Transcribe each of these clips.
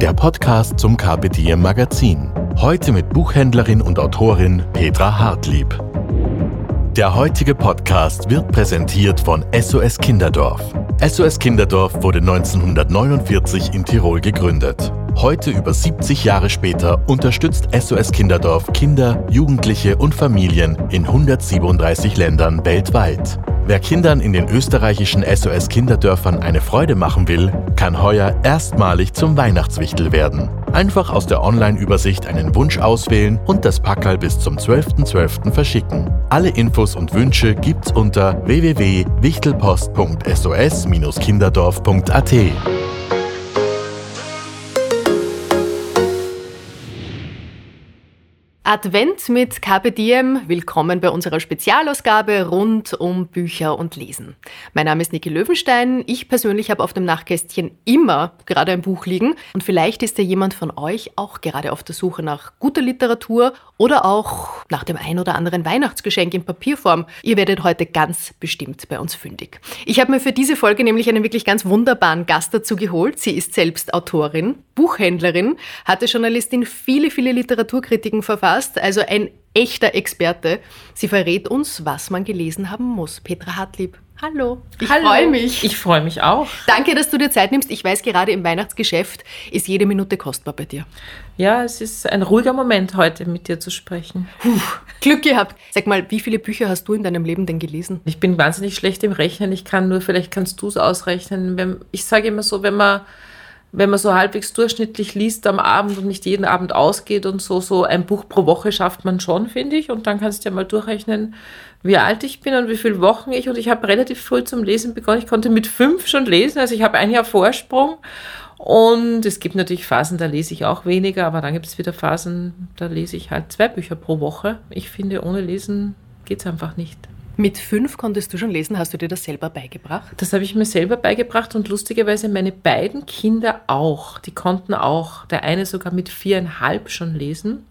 der Podcast zum Diem Magazin. Heute mit Buchhändlerin und Autorin Petra Hartlieb. Der heutige Podcast wird präsentiert von SOS Kinderdorf. SOS Kinderdorf wurde 1949 in Tirol gegründet. Heute, über 70 Jahre später, unterstützt SOS Kinderdorf Kinder, Jugendliche und Familien in 137 Ländern weltweit. Wer Kindern in den österreichischen SOS Kinderdörfern eine Freude machen will, kann heuer erstmalig zum Weihnachtswichtel werden. Einfach aus der Online-Übersicht einen Wunsch auswählen und das Packerl bis zum 12.12. .12. verschicken. Alle Infos und Wünsche gibt's unter www.wichtelpost.sos-kinderdorf.at. Advent mit Carpe Diem. Willkommen bei unserer Spezialausgabe rund um Bücher und Lesen. Mein Name ist Niki Löwenstein. Ich persönlich habe auf dem Nachtkästchen immer gerade ein Buch liegen. Und vielleicht ist ja jemand von euch auch gerade auf der Suche nach guter Literatur oder auch nach dem ein oder anderen Weihnachtsgeschenk in Papierform. Ihr werdet heute ganz bestimmt bei uns fündig. Ich habe mir für diese Folge nämlich einen wirklich ganz wunderbaren Gast dazu geholt. Sie ist selbst Autorin, Buchhändlerin, hatte Journalistin viele, viele Literaturkritiken verfasst Gast, also ein echter Experte. Sie verrät uns, was man gelesen haben muss. Petra Hartlieb. Hallo. Ich freue mich. Ich freue mich auch. Danke, dass du dir Zeit nimmst. Ich weiß, gerade im Weihnachtsgeschäft ist jede Minute kostbar bei dir. Ja, es ist ein ruhiger Moment heute mit dir zu sprechen. Puh, Glück gehabt. Sag mal, wie viele Bücher hast du in deinem Leben denn gelesen? Ich bin wahnsinnig schlecht im Rechnen. Ich kann nur, vielleicht kannst du es ausrechnen. Ich sage immer so, wenn man wenn man so halbwegs durchschnittlich liest am Abend und nicht jeden Abend ausgeht und so, so ein Buch pro Woche schafft man schon, finde ich. Und dann kannst du ja mal durchrechnen, wie alt ich bin und wie viele Wochen ich. Und ich habe relativ früh zum Lesen begonnen. Ich konnte mit fünf schon lesen, also ich habe ein Jahr Vorsprung. Und es gibt natürlich Phasen, da lese ich auch weniger, aber dann gibt es wieder Phasen, da lese ich halt zwei Bücher pro Woche. Ich finde, ohne Lesen geht es einfach nicht. Mit fünf konntest du schon lesen. Hast du dir das selber beigebracht? Das habe ich mir selber beigebracht und lustigerweise meine beiden Kinder auch. Die konnten auch, der eine sogar mit viereinhalb schon lesen.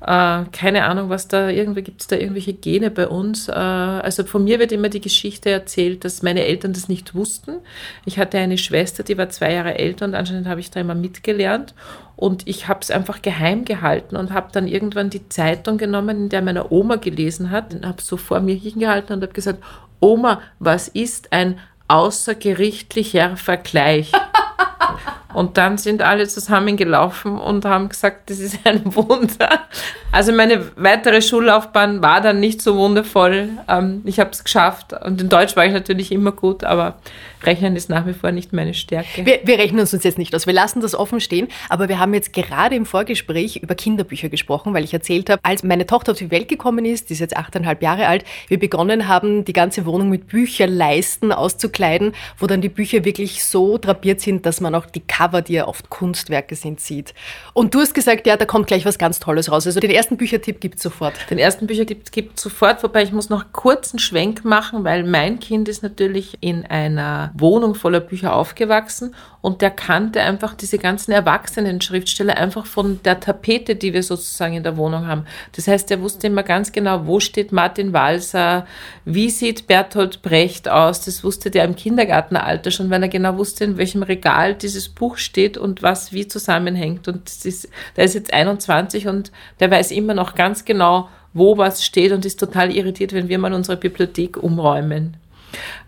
Äh, keine Ahnung, was da irgendwie gibt es da irgendwelche Gene bei uns. Äh, also von mir wird immer die Geschichte erzählt, dass meine Eltern das nicht wussten. Ich hatte eine Schwester, die war zwei Jahre älter und anscheinend habe ich da immer mitgelernt. Und ich habe es einfach geheim gehalten und habe dann irgendwann die Zeitung genommen, in der meine Oma gelesen hat, und habe so vor mir hingehalten und habe gesagt, Oma, was ist ein außergerichtlicher Vergleich? Und dann sind alle zusammengelaufen und haben gesagt, das ist ein Wunder. Also meine weitere Schullaufbahn war dann nicht so wundervoll. Ähm, ich habe es geschafft und in Deutsch war ich natürlich immer gut, aber Rechnen ist nach wie vor nicht meine Stärke. Wir, wir rechnen uns jetzt nicht aus. Wir lassen das offen stehen. Aber wir haben jetzt gerade im Vorgespräch über Kinderbücher gesprochen, weil ich erzählt habe, als meine Tochter auf die Welt gekommen ist, die ist jetzt achteinhalb Jahre alt, wir begonnen haben, die ganze Wohnung mit Bücherleisten auszukleiden, wo dann die Bücher wirklich so drapiert sind, dass man auch die Cover, die ja oft Kunstwerke sind, sieht. Und du hast gesagt, ja, da kommt gleich was ganz Tolles raus. Also den ersten Büchertipp gibt es sofort. Den ersten Büchertipp gibt es sofort, wobei ich muss noch kurz einen Schwenk machen, weil mein Kind ist natürlich in einer Wohnung voller Bücher aufgewachsen und der kannte einfach diese ganzen erwachsenen Schriftsteller einfach von der Tapete, die wir sozusagen in der Wohnung haben. Das heißt, er wusste immer ganz genau, wo steht Martin Walser, wie sieht Bertolt Brecht aus. Das wusste der im Kindergartenalter schon, weil er genau wusste, in welchem Regal dieses Buch steht und was wie zusammenhängt. Und das ist, der ist jetzt 21 und der weiß immer noch ganz genau, wo was steht und ist total irritiert, wenn wir mal unsere Bibliothek umräumen.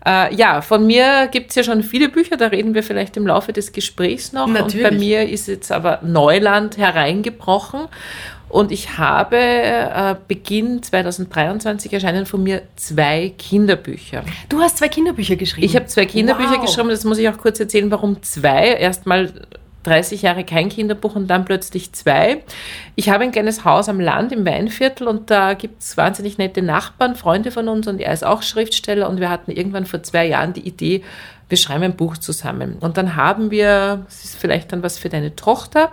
Äh, ja, von mir gibt es ja schon viele Bücher, da reden wir vielleicht im Laufe des Gesprächs noch. Natürlich. Und bei mir ist jetzt aber Neuland hereingebrochen. Und ich habe äh, Beginn 2023 erscheinen von mir zwei Kinderbücher. Du hast zwei Kinderbücher geschrieben? Ich habe zwei Kinderbücher wow. geschrieben, das muss ich auch kurz erzählen, warum zwei. Erstmal 30 Jahre kein Kinderbuch und dann plötzlich zwei. Ich habe ein kleines Haus am Land im Weinviertel und da gibt es wahnsinnig nette Nachbarn, Freunde von uns und er ist auch Schriftsteller und wir hatten irgendwann vor zwei Jahren die Idee, wir schreiben ein Buch zusammen. Und dann haben wir, das ist vielleicht dann was für deine Tochter,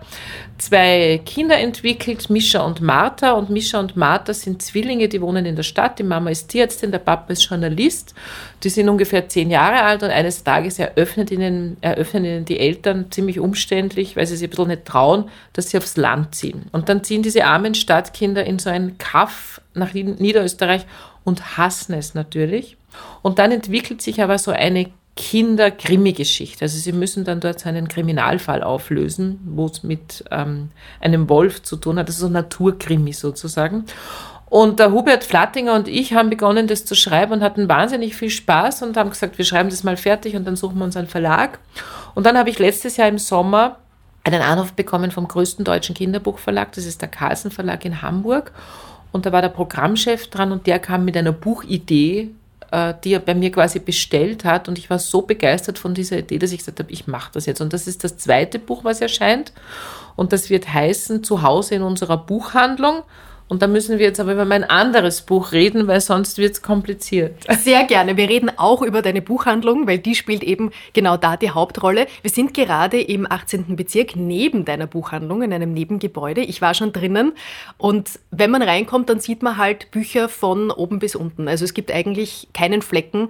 zwei Kinder entwickelt, Mischa und Martha. Und Mischa und Martha sind Zwillinge, die wohnen in der Stadt. Die Mama ist Tierärztin, der Papa ist Journalist. Die sind ungefähr zehn Jahre alt und eines Tages eröffnet ihnen, eröffnen ihnen die Eltern ziemlich umständlich, weil sie sich ein bisschen nicht trauen, dass sie aufs Land ziehen. Und dann ziehen diese armen Stadtkinder in so ein Kaff nach Niederösterreich und hassen es natürlich. Und dann entwickelt sich aber so eine Kinder-Krimi-Geschichte. Also sie müssen dann dort einen Kriminalfall auflösen, wo es mit ähm, einem Wolf zu tun hat. Das ist so Naturkrimi sozusagen. Und der Hubert Flattinger und ich haben begonnen, das zu schreiben und hatten wahnsinnig viel Spaß und haben gesagt, wir schreiben das mal fertig und dann suchen wir uns einen Verlag. Und dann habe ich letztes Jahr im Sommer einen Anruf bekommen vom größten deutschen Kinderbuchverlag, das ist der Carlsen Verlag in Hamburg. Und da war der Programmchef dran und der kam mit einer Buchidee äh, die er bei mir quasi bestellt hat. Und ich war so begeistert von dieser Idee, dass ich gesagt habe, ich mache das jetzt. Und das ist das zweite Buch, was erscheint. Und das wird heißen Zuhause in unserer Buchhandlung. Und da müssen wir jetzt aber über mein anderes Buch reden, weil sonst wird es kompliziert. Sehr gerne. Wir reden auch über deine Buchhandlung, weil die spielt eben genau da die Hauptrolle. Wir sind gerade im 18. Bezirk neben deiner Buchhandlung in einem Nebengebäude. Ich war schon drinnen und wenn man reinkommt, dann sieht man halt Bücher von oben bis unten. Also es gibt eigentlich keinen Flecken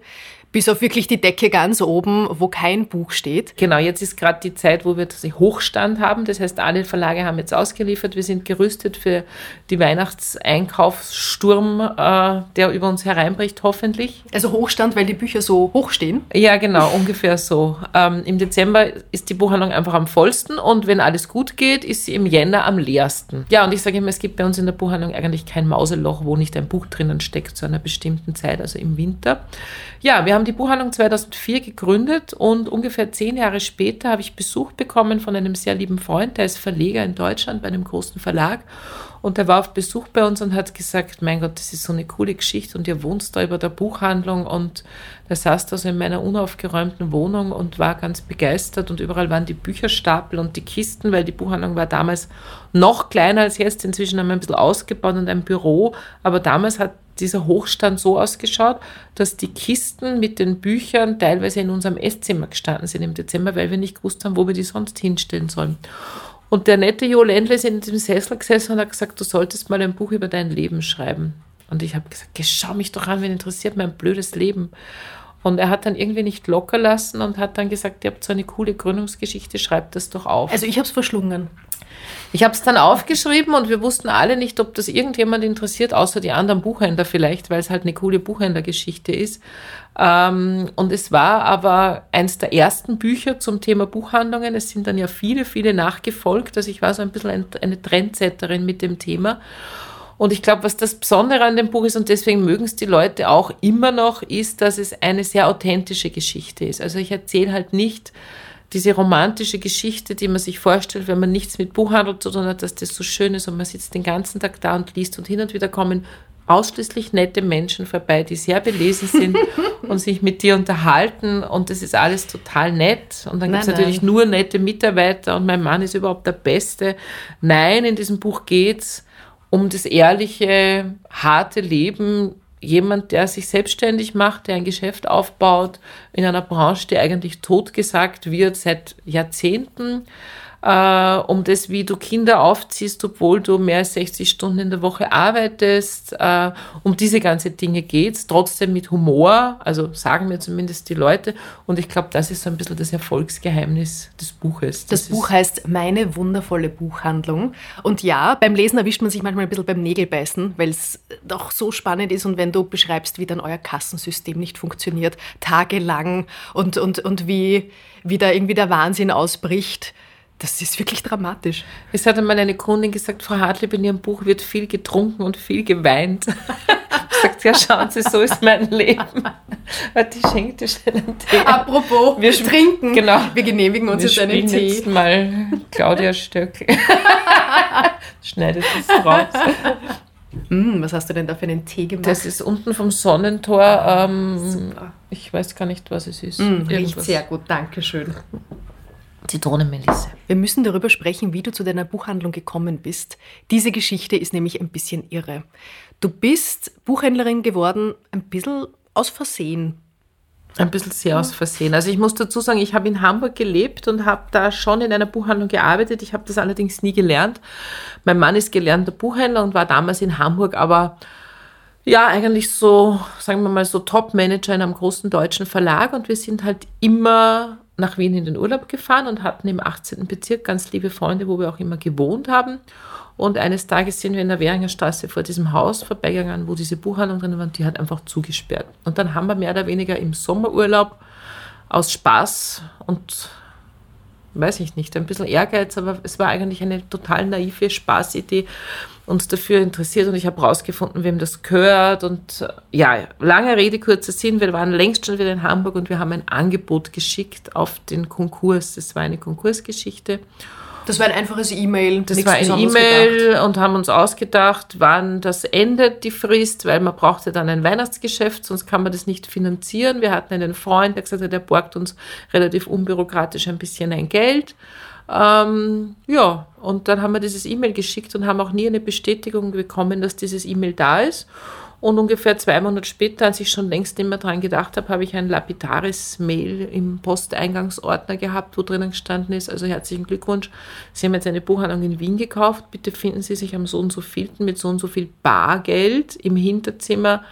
bis auf wirklich die Decke ganz oben, wo kein Buch steht. Genau, jetzt ist gerade die Zeit, wo wir Hochstand haben. Das heißt, alle Verlage haben jetzt ausgeliefert. Wir sind gerüstet für die Weihnachtseinkaufssturm, äh, der über uns hereinbricht, hoffentlich. Also Hochstand, weil die Bücher so hoch stehen? Ja, genau, ungefähr so. Ähm, Im Dezember ist die Buchhandlung einfach am vollsten und wenn alles gut geht, ist sie im Jänner am leersten. Ja, und ich sage immer, es gibt bei uns in der Buchhandlung eigentlich kein Mauseloch, wo nicht ein Buch drinnen steckt zu einer bestimmten Zeit, also im Winter. Ja, wir haben die Buchhandlung 2004 gegründet und ungefähr zehn Jahre später habe ich Besuch bekommen von einem sehr lieben Freund, der ist Verleger in Deutschland bei einem großen Verlag. Und der war auf Besuch bei uns und hat gesagt, mein Gott, das ist so eine coole Geschichte und ihr wohnt da über der Buchhandlung und der saß da so in meiner unaufgeräumten Wohnung und war ganz begeistert und überall waren die Bücherstapel und die Kisten, weil die Buchhandlung war damals noch kleiner als jetzt. Inzwischen haben wir ein bisschen ausgebaut und ein Büro, aber damals hat dieser Hochstand so ausgeschaut, dass die Kisten mit den Büchern teilweise in unserem Esszimmer gestanden sind im Dezember, weil wir nicht gewusst haben, wo wir die sonst hinstellen sollen. Und der nette Jo Ländle ist in diesem Sessel gesessen und hat gesagt, du solltest mal ein Buch über dein Leben schreiben. Und ich habe gesagt, schau mich doch an, wen interessiert mein blödes Leben. Und er hat dann irgendwie nicht locker lassen und hat dann gesagt, ihr habt so eine coole Gründungsgeschichte, schreibt das doch auf. Also ich habe es verschlungen. Ich habe es dann aufgeschrieben und wir wussten alle nicht, ob das irgendjemand interessiert, außer die anderen Buchhändler vielleicht, weil es halt eine coole Buchhändlergeschichte ist. Ähm, und es war aber eins der ersten Bücher zum Thema Buchhandlungen. Es sind dann ja viele, viele nachgefolgt. Also ich war so ein bisschen eine Trendsetterin mit dem Thema. Und ich glaube, was das Besondere an dem Buch ist, und deswegen mögen es die Leute auch immer noch, ist, dass es eine sehr authentische Geschichte ist. Also ich erzähle halt nicht diese romantische Geschichte, die man sich vorstellt, wenn man nichts mit Buchhandel zu tun hat, dass das so schön ist und man sitzt den ganzen Tag da und liest und hin und wieder kommen ausschließlich nette Menschen vorbei, die sehr belesen sind und sich mit dir unterhalten und das ist alles total nett. Und dann gibt es natürlich nur nette Mitarbeiter und mein Mann ist überhaupt der Beste. Nein, in diesem Buch geht's um das ehrliche, harte Leben jemand, der sich selbstständig macht, der ein Geschäft aufbaut in einer Branche, die eigentlich totgesagt wird seit Jahrzehnten äh, um das, wie du Kinder aufziehst, obwohl du mehr als 60 Stunden in der Woche arbeitest. Äh, um diese ganzen Dinge geht's, trotzdem mit Humor, also sagen mir zumindest die Leute. Und ich glaube, das ist so ein bisschen das Erfolgsgeheimnis des Buches. Das, das Buch heißt Meine wundervolle Buchhandlung. Und ja, beim Lesen erwischt man sich manchmal ein bisschen beim Nägelbeißen, weil es doch so spannend ist und wenn du beschreibst, wie dann euer Kassensystem nicht funktioniert, tagelang und, und, und wie, wie da irgendwie der Wahnsinn ausbricht das ist wirklich dramatisch. Es hat einmal eine Kundin gesagt, Frau Hartlieb, in Ihrem Buch wird viel getrunken und viel geweint. Ich sagt, ja, schauen Sie, so ist mein Leben. Ich schenke dir schnell einen Tee. Apropos, wir trinken. Genau. Wir genehmigen uns wir jetzt einen Tee. jetzt mal Claudia Stöck. Schneidet das raus. Mm, was hast du denn da für einen Tee gemacht? Das ist unten vom Sonnentor. Ähm, ich weiß gar nicht, was es ist. Mm, riecht sehr gut, danke schön. Zitronenmelisse. Wir müssen darüber sprechen, wie du zu deiner Buchhandlung gekommen bist. Diese Geschichte ist nämlich ein bisschen irre. Du bist Buchhändlerin geworden, ein bisschen aus Versehen. Ein bisschen sehr aus Versehen. Also ich muss dazu sagen, ich habe in Hamburg gelebt und habe da schon in einer Buchhandlung gearbeitet. Ich habe das allerdings nie gelernt. Mein Mann ist gelernter Buchhändler und war damals in Hamburg, aber ja, eigentlich so, sagen wir mal, so Top-Manager in einem großen deutschen Verlag und wir sind halt immer nach Wien in den Urlaub gefahren und hatten im 18. Bezirk ganz liebe Freunde, wo wir auch immer gewohnt haben. Und eines Tages sind wir in der Währinger Straße vor diesem Haus vorbeigegangen, wo diese Buchhandlung drin war die hat einfach zugesperrt. Und dann haben wir mehr oder weniger im Sommerurlaub aus Spaß und weiß ich nicht, ein bisschen Ehrgeiz, aber es war eigentlich eine total naive Spaßidee, uns dafür interessiert und ich habe rausgefunden, wem das gehört und ja, lange Rede, kurzer Sinn, wir waren längst schon wieder in Hamburg und wir haben ein Angebot geschickt auf den Konkurs. Das war eine Konkursgeschichte das war ein einfaches E-Mail. Das war ein E-Mail und haben uns ausgedacht, wann das endet, die Frist, weil man brauchte dann ein Weihnachtsgeschäft, sonst kann man das nicht finanzieren. Wir hatten einen Freund, der gesagt hat, der borgt uns relativ unbürokratisch ein bisschen ein Geld. Ähm, ja, und dann haben wir dieses E-Mail geschickt und haben auch nie eine Bestätigung bekommen, dass dieses E-Mail da ist. Und ungefähr zwei Monate später, als ich schon längst nicht mehr dran gedacht habe, habe ich ein lapidares Mail im Posteingangsordner gehabt, wo drinnen gestanden ist, also herzlichen Glückwunsch, Sie haben jetzt eine Buchhandlung in Wien gekauft, bitte finden Sie sich am so und so vielten mit so und so viel Bargeld im Hinterzimmer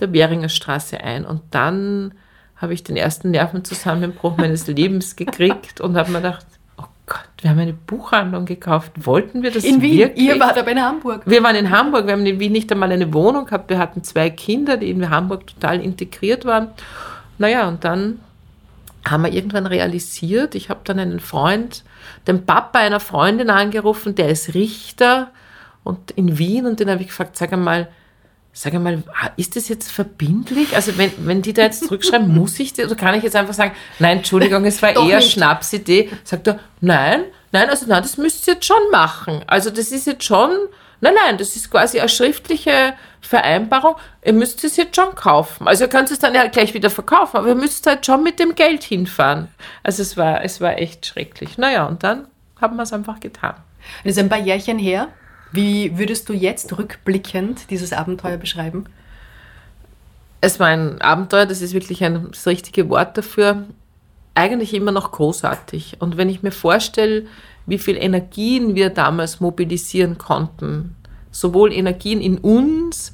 der Währinger Straße ein. Und dann habe ich den ersten Nervenzusammenbruch meines Lebens gekriegt und habe mir gedacht, wir haben eine Buchhandlung gekauft. Wollten wir das in Wien? wirklich? Ihr wart aber in Hamburg. Wir waren in Hamburg. Wir haben in Wien nicht einmal eine Wohnung gehabt. Wir hatten zwei Kinder, die in Hamburg total integriert waren. Naja, und dann haben wir irgendwann realisiert, ich habe dann einen Freund, den Papa einer Freundin angerufen, der ist Richter und in Wien und den habe ich gefragt, sag einmal, sag einmal, ist das jetzt verbindlich? Also wenn, wenn die da jetzt zurückschreiben, muss ich das, oder kann ich jetzt einfach sagen, nein, Entschuldigung, es war eher nicht. Schnapsidee. Sagt er, nein, nein, also nein, das müsst ihr jetzt schon machen. Also das ist jetzt schon, nein, nein, das ist quasi eine schriftliche Vereinbarung. Ihr müsst es jetzt schon kaufen. Also ihr könnt es dann ja gleich wieder verkaufen, aber ihr müsst halt schon mit dem Geld hinfahren. Also es war, es war echt schrecklich. Naja, und dann haben wir es einfach getan. Das ist ein paar Jährchen her. Wie würdest du jetzt rückblickend dieses Abenteuer beschreiben? Es war ein Abenteuer, das ist wirklich ein, das richtige Wort dafür. Eigentlich immer noch großartig. Und wenn ich mir vorstelle, wie viel Energien wir damals mobilisieren konnten, sowohl Energien in uns,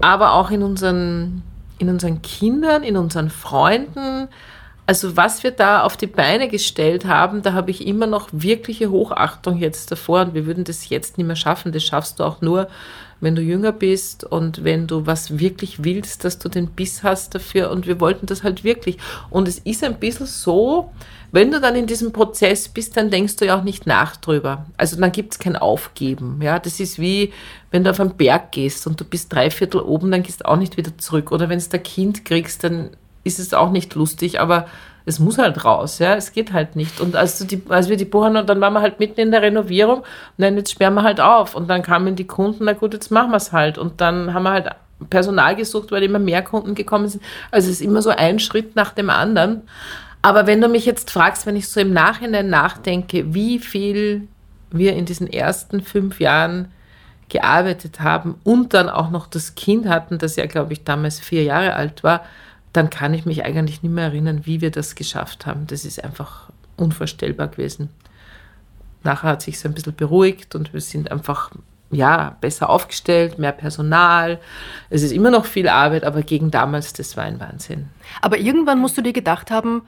aber auch in unseren, in unseren Kindern, in unseren Freunden, also was wir da auf die Beine gestellt haben, da habe ich immer noch wirkliche Hochachtung jetzt davor und wir würden das jetzt nicht mehr schaffen. Das schaffst du auch nur, wenn du jünger bist und wenn du was wirklich willst, dass du den Biss hast dafür und wir wollten das halt wirklich. Und es ist ein bisschen so, wenn du dann in diesem Prozess bist, dann denkst du ja auch nicht nach drüber. Also dann gibt es kein Aufgeben. Ja, das ist wie, wenn du auf einen Berg gehst und du bist drei Viertel oben, dann gehst du auch nicht wieder zurück. Oder wenn du ein Kind kriegst, dann ist es auch nicht lustig, aber es muss halt raus, ja, es geht halt nicht. Und als, die, als wir die Buchhandlung, dann waren wir halt mitten in der Renovierung und dann jetzt sperren wir halt auf. Und dann kamen die Kunden, na gut, jetzt machen wir es halt. Und dann haben wir halt Personal gesucht, weil immer mehr Kunden gekommen sind. Also es ist immer so ein Schritt nach dem anderen. Aber wenn du mich jetzt fragst, wenn ich so im Nachhinein nachdenke, wie viel wir in diesen ersten fünf Jahren gearbeitet haben und dann auch noch das Kind hatten, das ja, glaube ich, damals vier Jahre alt war, dann kann ich mich eigentlich nicht mehr erinnern, wie wir das geschafft haben. Das ist einfach unvorstellbar gewesen. Nachher hat sich so ein bisschen beruhigt und wir sind einfach ja, besser aufgestellt, mehr Personal. Es ist immer noch viel Arbeit, aber gegen damals, das war ein Wahnsinn. Aber irgendwann musst du dir gedacht haben,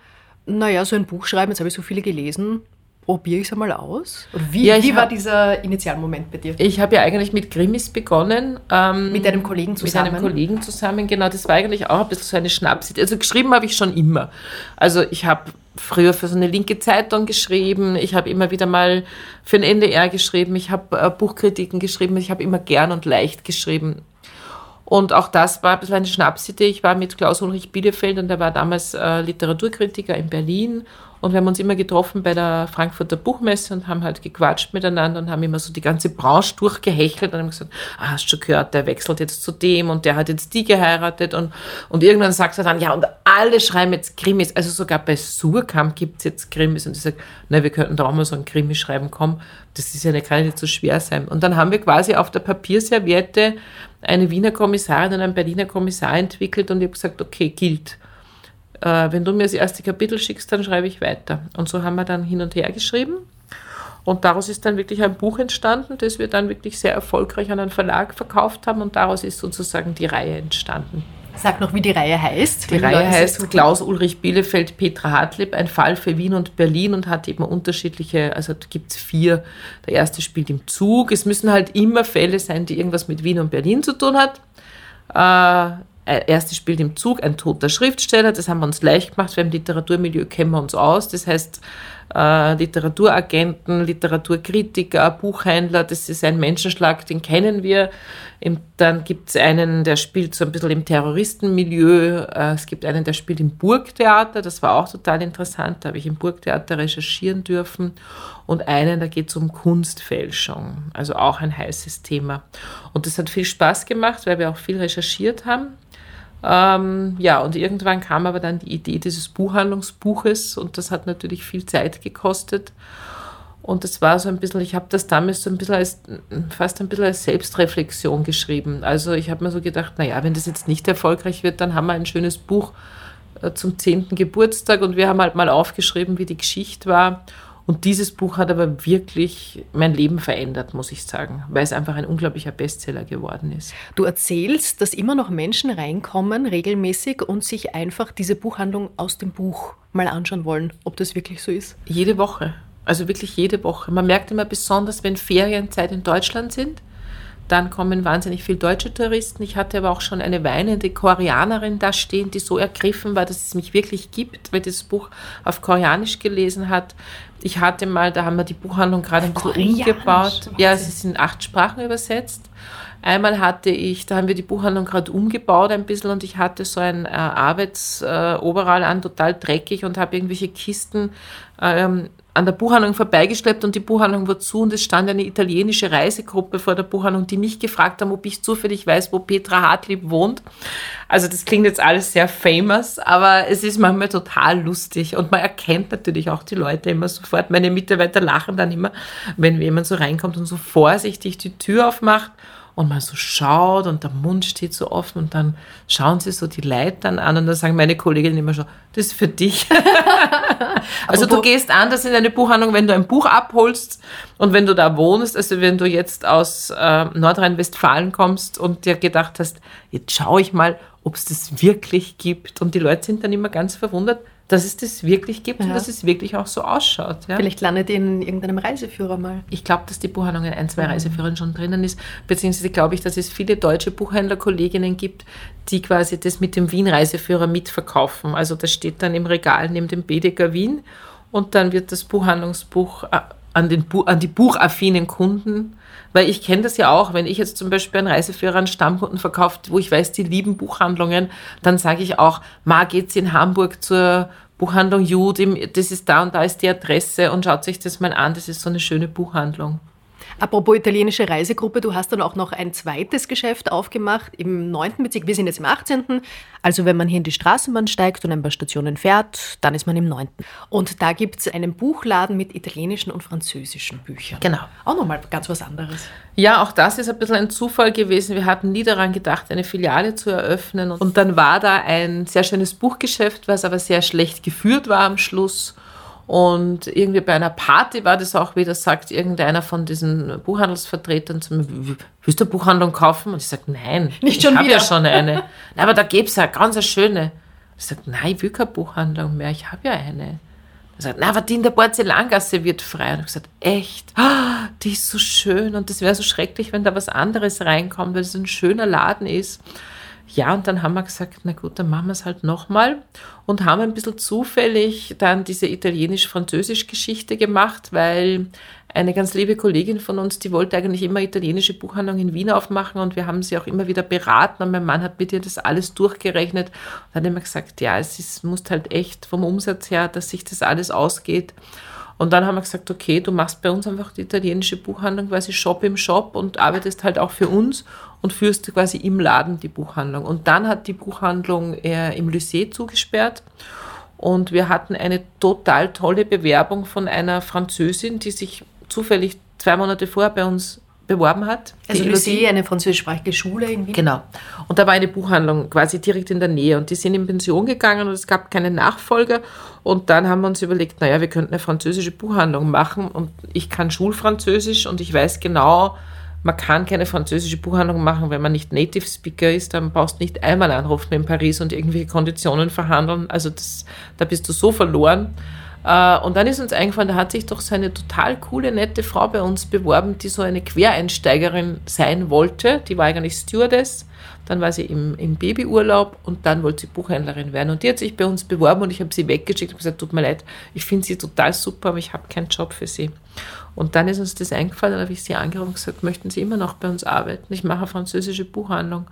naja, so ein Buch schreiben, jetzt habe ich so viele gelesen, probiere ich es einmal aus? Oder wie, ja, wie war dieser Initialmoment bei dir? Ich habe ja eigentlich mit Krimis begonnen. Ähm, mit einem Kollegen zusammen? Mit einem Kollegen zusammen, genau. Das war eigentlich auch ein bisschen so eine Schnapsidee. Also geschrieben habe ich schon immer. Also ich habe früher für so eine linke Zeitung geschrieben. Ich habe immer wieder mal für den NDR geschrieben. Ich habe äh, Buchkritiken geschrieben. Ich habe immer gern und leicht geschrieben. Und auch das war ein bisschen eine Schnapsidee. Ich war mit Klaus Ulrich Bielefeld und der war damals äh, Literaturkritiker in Berlin und wir haben uns immer getroffen bei der Frankfurter Buchmesse und haben halt gequatscht miteinander und haben immer so die ganze Branche durchgehechelt und haben gesagt, ah, hast du gehört, der wechselt jetzt zu dem und der hat jetzt die geheiratet und, und irgendwann sagt er dann, ja, und alle schreiben jetzt Krimis. Also sogar bei Surkamp gibt es jetzt Krimis und ich sage, na, wir könnten da auch mal so ein Krimi schreiben, komm, das ist ja nicht, kann nicht so schwer sein. Und dann haben wir quasi auf der Papierserviette eine Wiener Kommissarin und einen Berliner Kommissar entwickelt und ich habe gesagt, okay, gilt äh, wenn du mir das erste Kapitel schickst, dann schreibe ich weiter. Und so haben wir dann hin und her geschrieben. Und daraus ist dann wirklich ein Buch entstanden, das wir dann wirklich sehr erfolgreich an einen Verlag verkauft haben. Und daraus ist sozusagen die Reihe entstanden. Sag noch, wie die Reihe heißt. Die Reihe heißt Klaus Ulrich Bielefeld, Petra Hartlieb, ein Fall für Wien und Berlin und hat eben unterschiedliche, also gibt es vier. Der erste spielt im Zug. Es müssen halt immer Fälle sein, die irgendwas mit Wien und Berlin zu tun hat. Äh, erste spielt im Zug ein toter Schriftsteller, das haben wir uns leicht gemacht, weil im Literaturmilieu kennen wir uns aus. Das heißt, äh, Literaturagenten, Literaturkritiker, Buchhändler, das ist ein Menschenschlag, den kennen wir. Dann gibt es einen, der spielt so ein bisschen im Terroristenmilieu. Äh, es gibt einen, der spielt im Burgtheater, das war auch total interessant, da habe ich im Burgtheater recherchieren dürfen. Und einen, da geht es um Kunstfälschung, also auch ein heißes Thema. Und das hat viel Spaß gemacht, weil wir auch viel recherchiert haben. Ähm, ja, und irgendwann kam aber dann die Idee dieses Buchhandlungsbuches und das hat natürlich viel Zeit gekostet. Und das war so ein bisschen, ich habe das damals so ein bisschen als, fast ein bisschen als Selbstreflexion geschrieben. Also ich habe mir so gedacht, naja, wenn das jetzt nicht erfolgreich wird, dann haben wir ein schönes Buch äh, zum 10. Geburtstag und wir haben halt mal aufgeschrieben, wie die Geschichte war. Und dieses Buch hat aber wirklich mein Leben verändert, muss ich sagen, weil es einfach ein unglaublicher Bestseller geworden ist. Du erzählst, dass immer noch Menschen reinkommen, regelmäßig, und sich einfach diese Buchhandlung aus dem Buch mal anschauen wollen, ob das wirklich so ist. Jede Woche. Also wirklich jede Woche. Man merkt immer besonders, wenn Ferienzeit in Deutschland sind, dann kommen wahnsinnig viele deutsche Touristen. Ich hatte aber auch schon eine weinende Koreanerin da stehen, die so ergriffen war, dass es mich wirklich gibt, weil das Buch auf Koreanisch gelesen hat. Ich hatte mal, da haben wir die Buchhandlung gerade ein bisschen umgebaut. Ja, es ist in acht Sprachen übersetzt. Einmal hatte ich, da haben wir die Buchhandlung gerade umgebaut ein bisschen und ich hatte so ein äh, Arbeitsoberall äh, an, total dreckig und habe irgendwelche Kisten ähm, an der Buchhandlung vorbeigeschleppt und die Buchhandlung war zu und es stand eine italienische Reisegruppe vor der Buchhandlung, die mich gefragt haben, ob ich zufällig weiß, wo Petra Hartlieb wohnt. Also das klingt jetzt alles sehr famous, aber es ist manchmal total lustig und man erkennt natürlich auch die Leute immer sofort. Meine Mitarbeiter lachen dann immer, wenn jemand so reinkommt und so vorsichtig die Tür aufmacht und man so schaut und der Mund steht so offen und dann schauen sie so die Leitern an und dann sagen meine Kolleginnen immer schon, das ist für dich. also du gehst anders in eine Buchhandlung, wenn du ein Buch abholst und wenn du da wohnst, also wenn du jetzt aus äh, Nordrhein-Westfalen kommst und dir gedacht hast, jetzt schaue ich mal, ob es das wirklich gibt und die Leute sind dann immer ganz verwundert, dass es das wirklich gibt ja. und dass es wirklich auch so ausschaut. Ja? Vielleicht landet ihr in irgendeinem Reiseführer mal. Ich glaube, dass die Buchhandlung in ein, zwei mhm. Reiseführern schon drinnen ist. Beziehungsweise glaube ich, dass es viele deutsche Buchhändlerkolleginnen gibt, die quasi das mit dem Wien-Reiseführer mitverkaufen. Also das steht dann im Regal neben dem Bedecker Wien und dann wird das Buchhandlungsbuch äh, an, den an die buchaffinen Kunden weil ich kenne das ja auch, wenn ich jetzt zum Beispiel einen Reiseführer an Stammkunden verkauft, wo ich weiß, die lieben Buchhandlungen, dann sage ich auch, ma geht's in Hamburg zur Buchhandlung Jude, das ist da und da ist die Adresse und schaut sich das mal an, das ist so eine schöne Buchhandlung. Apropos italienische Reisegruppe, du hast dann auch noch ein zweites Geschäft aufgemacht im 9. Bezirk. Wir sind jetzt im 18. Also wenn man hier in die Straßenbahn steigt und ein paar Stationen fährt, dann ist man im 9. Und da gibt es einen Buchladen mit italienischen und französischen Büchern. Genau. Auch nochmal ganz was anderes. Ja, auch das ist ein bisschen ein Zufall gewesen. Wir hatten nie daran gedacht, eine Filiale zu eröffnen. Und dann war da ein sehr schönes Buchgeschäft, was aber sehr schlecht geführt war am Schluss. Und irgendwie bei einer Party war das auch wieder, sagt irgendeiner von diesen Buchhandelsvertretern zu mir, willst du eine Buchhandlung kaufen? Und ich sage, nein, Nicht schon ich habe ja schon eine. aber da gäbe es ja ganz eine schöne. Ich sage, nein, ich will keine Buchhandlung mehr, ich habe ja eine. Er sagt, na, aber die in der Porzellangasse wird frei. Und ich gesagt, echt? Oh, die ist so schön und das wäre so schrecklich, wenn da was anderes reinkommt, weil es ein schöner Laden ist. Ja, und dann haben wir gesagt, na gut, dann machen wir es halt nochmal und haben ein bisschen zufällig dann diese italienisch-französisch Geschichte gemacht, weil eine ganz liebe Kollegin von uns, die wollte eigentlich immer italienische Buchhandlung in Wien aufmachen und wir haben sie auch immer wieder beraten und mein Mann hat mit ihr das alles durchgerechnet und hat immer gesagt, ja, es ist, muss halt echt vom Umsatz her, dass sich das alles ausgeht. Und dann haben wir gesagt, okay, du machst bei uns einfach die italienische Buchhandlung quasi Shop im Shop und arbeitest halt auch für uns und führst quasi im Laden die Buchhandlung. Und dann hat die Buchhandlung äh, im Lycée zugesperrt. Und wir hatten eine total tolle Bewerbung von einer Französin, die sich zufällig zwei Monate vorher bei uns beworben hat. Also. Lycée, eine französischsprachige Schule in Wien. Genau. Und da war eine Buchhandlung quasi direkt in der Nähe und die sind in Pension gegangen und es gab keine Nachfolger. Und dann haben wir uns überlegt, naja, wir könnten eine französische Buchhandlung machen und ich kann Schulfranzösisch und ich weiß genau, man kann keine französische Buchhandlung machen, wenn man nicht Native Speaker ist, dann brauchst du nicht einmal anrufen in Paris und irgendwelche Konditionen verhandeln. Also das, da bist du so verloren. Äh, Und dann ist uns eingefallen, da hat sich doch so eine total coole, nette Frau bei uns beworben, die so eine Quereinsteigerin sein wollte. Die war eigentlich Stewardess. Dann war sie im, im Babyurlaub und dann wollte sie Buchhändlerin werden. Und die hat sich bei uns beworben und ich habe sie weggeschickt und gesagt, tut mir leid, ich finde sie total super, aber ich habe keinen Job für sie. Und dann ist uns das eingefallen, dann habe ich sie angerufen und gesagt, möchten Sie immer noch bei uns arbeiten? Ich mache eine französische Buchhandlung.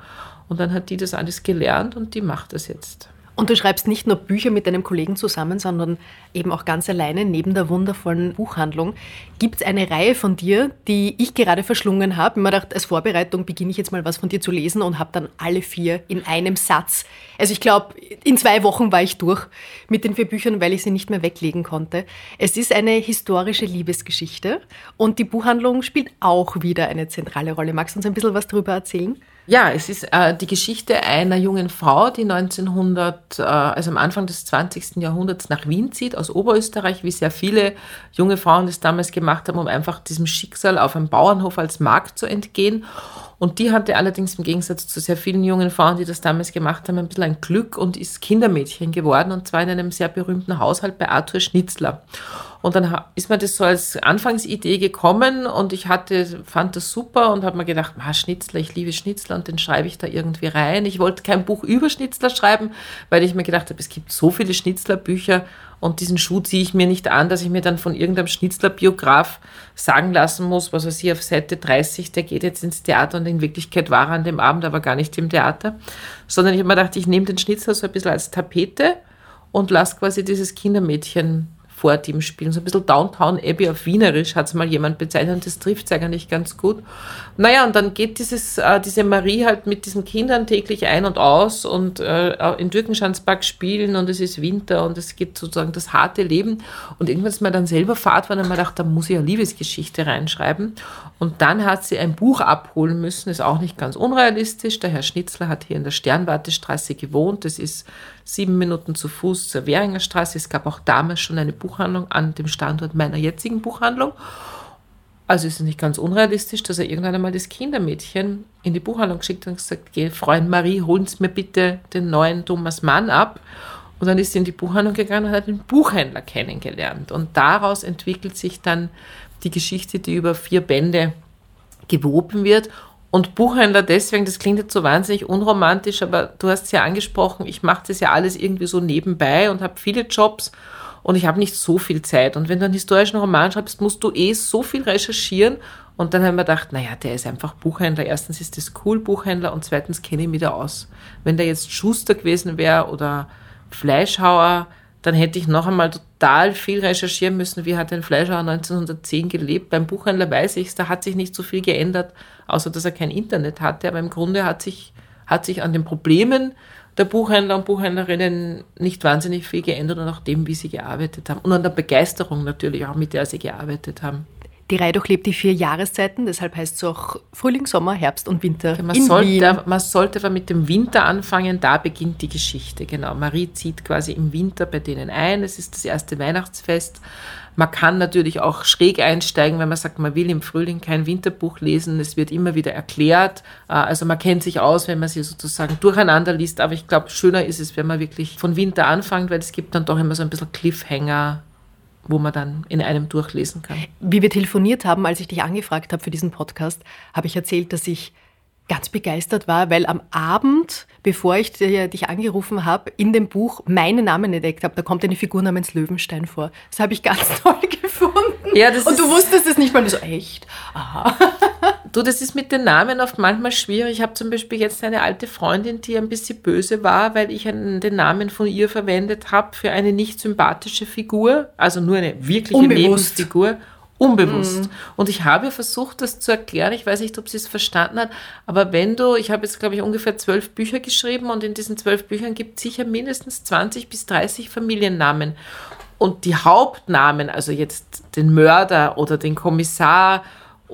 Und dann hat die das alles gelernt und die macht das jetzt. Und du schreibst nicht nur Bücher mit deinem Kollegen zusammen, sondern eben auch ganz alleine neben der wundervollen Buchhandlung. Gibt es eine Reihe von dir, die ich gerade verschlungen habe? Mir gedacht, als Vorbereitung beginne ich jetzt mal was von dir zu lesen und habe dann alle vier in einem Satz. Also ich glaube, in zwei Wochen war ich durch mit den vier Büchern, weil ich sie nicht mehr weglegen konnte. Es ist eine historische Liebesgeschichte und die Buchhandlung spielt auch wieder eine zentrale Rolle. Magst du uns ein bisschen was darüber erzählen? Ja, es ist äh, die Geschichte einer jungen Frau, die 1900, äh, also am Anfang des 20. Jahrhunderts nach Wien zieht, aus Oberösterreich, wie sehr viele junge Frauen das damals gemacht haben, um einfach diesem Schicksal auf einem Bauernhof als Markt zu entgehen. Und die hatte allerdings im Gegensatz zu sehr vielen jungen Frauen, die das damals gemacht haben, ein bisschen ein Glück und ist Kindermädchen geworden und zwar in einem sehr berühmten Haushalt bei Arthur Schnitzler. Und dann ist mir das so als Anfangsidee gekommen und ich hatte, fand das super und habe mir gedacht, ah, Schnitzler, ich liebe Schnitzler und den schreibe ich da irgendwie rein. Ich wollte kein Buch über Schnitzler schreiben, weil ich mir gedacht habe, es gibt so viele Schnitzler-Bücher und diesen Schuh ziehe ich mir nicht an, dass ich mir dann von irgendeinem Schnitzler-Biograf sagen lassen muss, was weiß ich, auf Seite 30, der geht jetzt ins Theater und in Wirklichkeit war er an dem Abend aber gar nicht im Theater, sondern ich habe mir gedacht, ich nehme den Schnitzler so ein bisschen als Tapete und lasse quasi dieses Kindermädchen vor dem spielen. So ein bisschen Downtown Abbey auf Wienerisch hat es mal jemand bezeichnet und das trifft es eigentlich ganz gut. Naja, und dann geht dieses, äh, diese Marie halt mit diesen Kindern täglich ein und aus und äh, in Türkenschanzpark spielen und es ist Winter und es geht sozusagen das harte Leben. Und irgendwann ist mir dann selber Fahrt und man dachte, da muss ich eine Liebesgeschichte reinschreiben. Und dann hat sie ein Buch abholen müssen, ist auch nicht ganz unrealistisch. Der Herr Schnitzler hat hier in der Sternwartestraße gewohnt. Das ist sieben Minuten zu Fuß zur Währinger Straße. Es gab auch damals schon eine Buchhandlung an dem Standort meiner jetzigen Buchhandlung. Also ist es nicht ganz unrealistisch, dass er irgendwann einmal das Kindermädchen in die Buchhandlung geschickt hat und gesagt, geh, Freund Marie, holen Sie mir bitte den neuen Thomas Mann ab. Und dann ist sie in die Buchhandlung gegangen und hat den Buchhändler kennengelernt. Und daraus entwickelt sich dann die Geschichte, die über vier Bände gewoben wird. Und Buchhändler deswegen, das klingt jetzt so wahnsinnig unromantisch, aber du hast es ja angesprochen, ich mache das ja alles irgendwie so nebenbei und habe viele Jobs und ich habe nicht so viel Zeit. Und wenn du einen historischen Roman schreibst, musst du eh so viel recherchieren. Und dann haben wir gedacht, naja, der ist einfach Buchhändler. Erstens ist das cool, Buchhändler, und zweitens kenne ich mich da aus. Wenn der jetzt Schuster gewesen wäre oder Fleischhauer, dann hätte ich noch einmal total viel recherchieren müssen, wie hat ein Fleischhauer 1910 gelebt. Beim Buchhändler weiß ich da hat sich nicht so viel geändert, außer dass er kein Internet hatte. Aber im Grunde hat sich, hat sich an den Problemen der Buchhändler und Buchhändlerinnen nicht wahnsinnig viel geändert und auch dem, wie sie gearbeitet haben. Und an der Begeisterung natürlich auch, mit der sie gearbeitet haben. Die Reihe durchlebt die vier Jahreszeiten, deshalb heißt es auch Frühling, Sommer, Herbst und Winter Man, in Wien. sollte, man sollte aber mit dem Winter anfangen, da beginnt die Geschichte. Genau. Marie zieht quasi im Winter bei denen ein. Es ist das erste Weihnachtsfest. Man kann natürlich auch schräg einsteigen, wenn man sagt, man will im Frühling kein Winterbuch lesen. Es wird immer wieder erklärt. Äh, Also man kennt sich aus, wenn man sie sozusagen durcheinander liest. Aber ich glaube, schöner ist es, wenn man wirklich von Winter anfängt, weil es gibt dann doch immer so ein bisschen Cliffhanger, wo man dann in einem durchlesen kann. Wie wir telefoniert haben, als ich dich angefragt habe für diesen Podcast, habe ich erzählt, dass ich ganz begeistert war, weil am Abend, bevor ich dich angerufen habe, in dem Buch meinen Namen entdeckt habe. Da kommt eine Figur namens Löwenstein vor. Das habe ich ganz toll gefunden. Ja, das Und du wusstest es nicht mal. So, echt? Aha. Du, das ist mit den Namen oft manchmal schwierig. Ich habe zum Beispiel jetzt eine alte Freundin, die ein bisschen böse war, weil ich einen, den Namen von ihr verwendet habe für eine nicht sympathische Figur, also nur eine wirkliche Unbewusst. Nebenfigur. Unbewusst. Und ich habe versucht, das zu erklären. Ich weiß nicht, ob sie es verstanden hat. Aber wenn du, ich habe jetzt, glaube ich, ungefähr zwölf Bücher geschrieben und in diesen zwölf Büchern gibt es sicher mindestens 20 bis 30 Familiennamen. Und die Hauptnamen, also jetzt den Mörder oder den Kommissar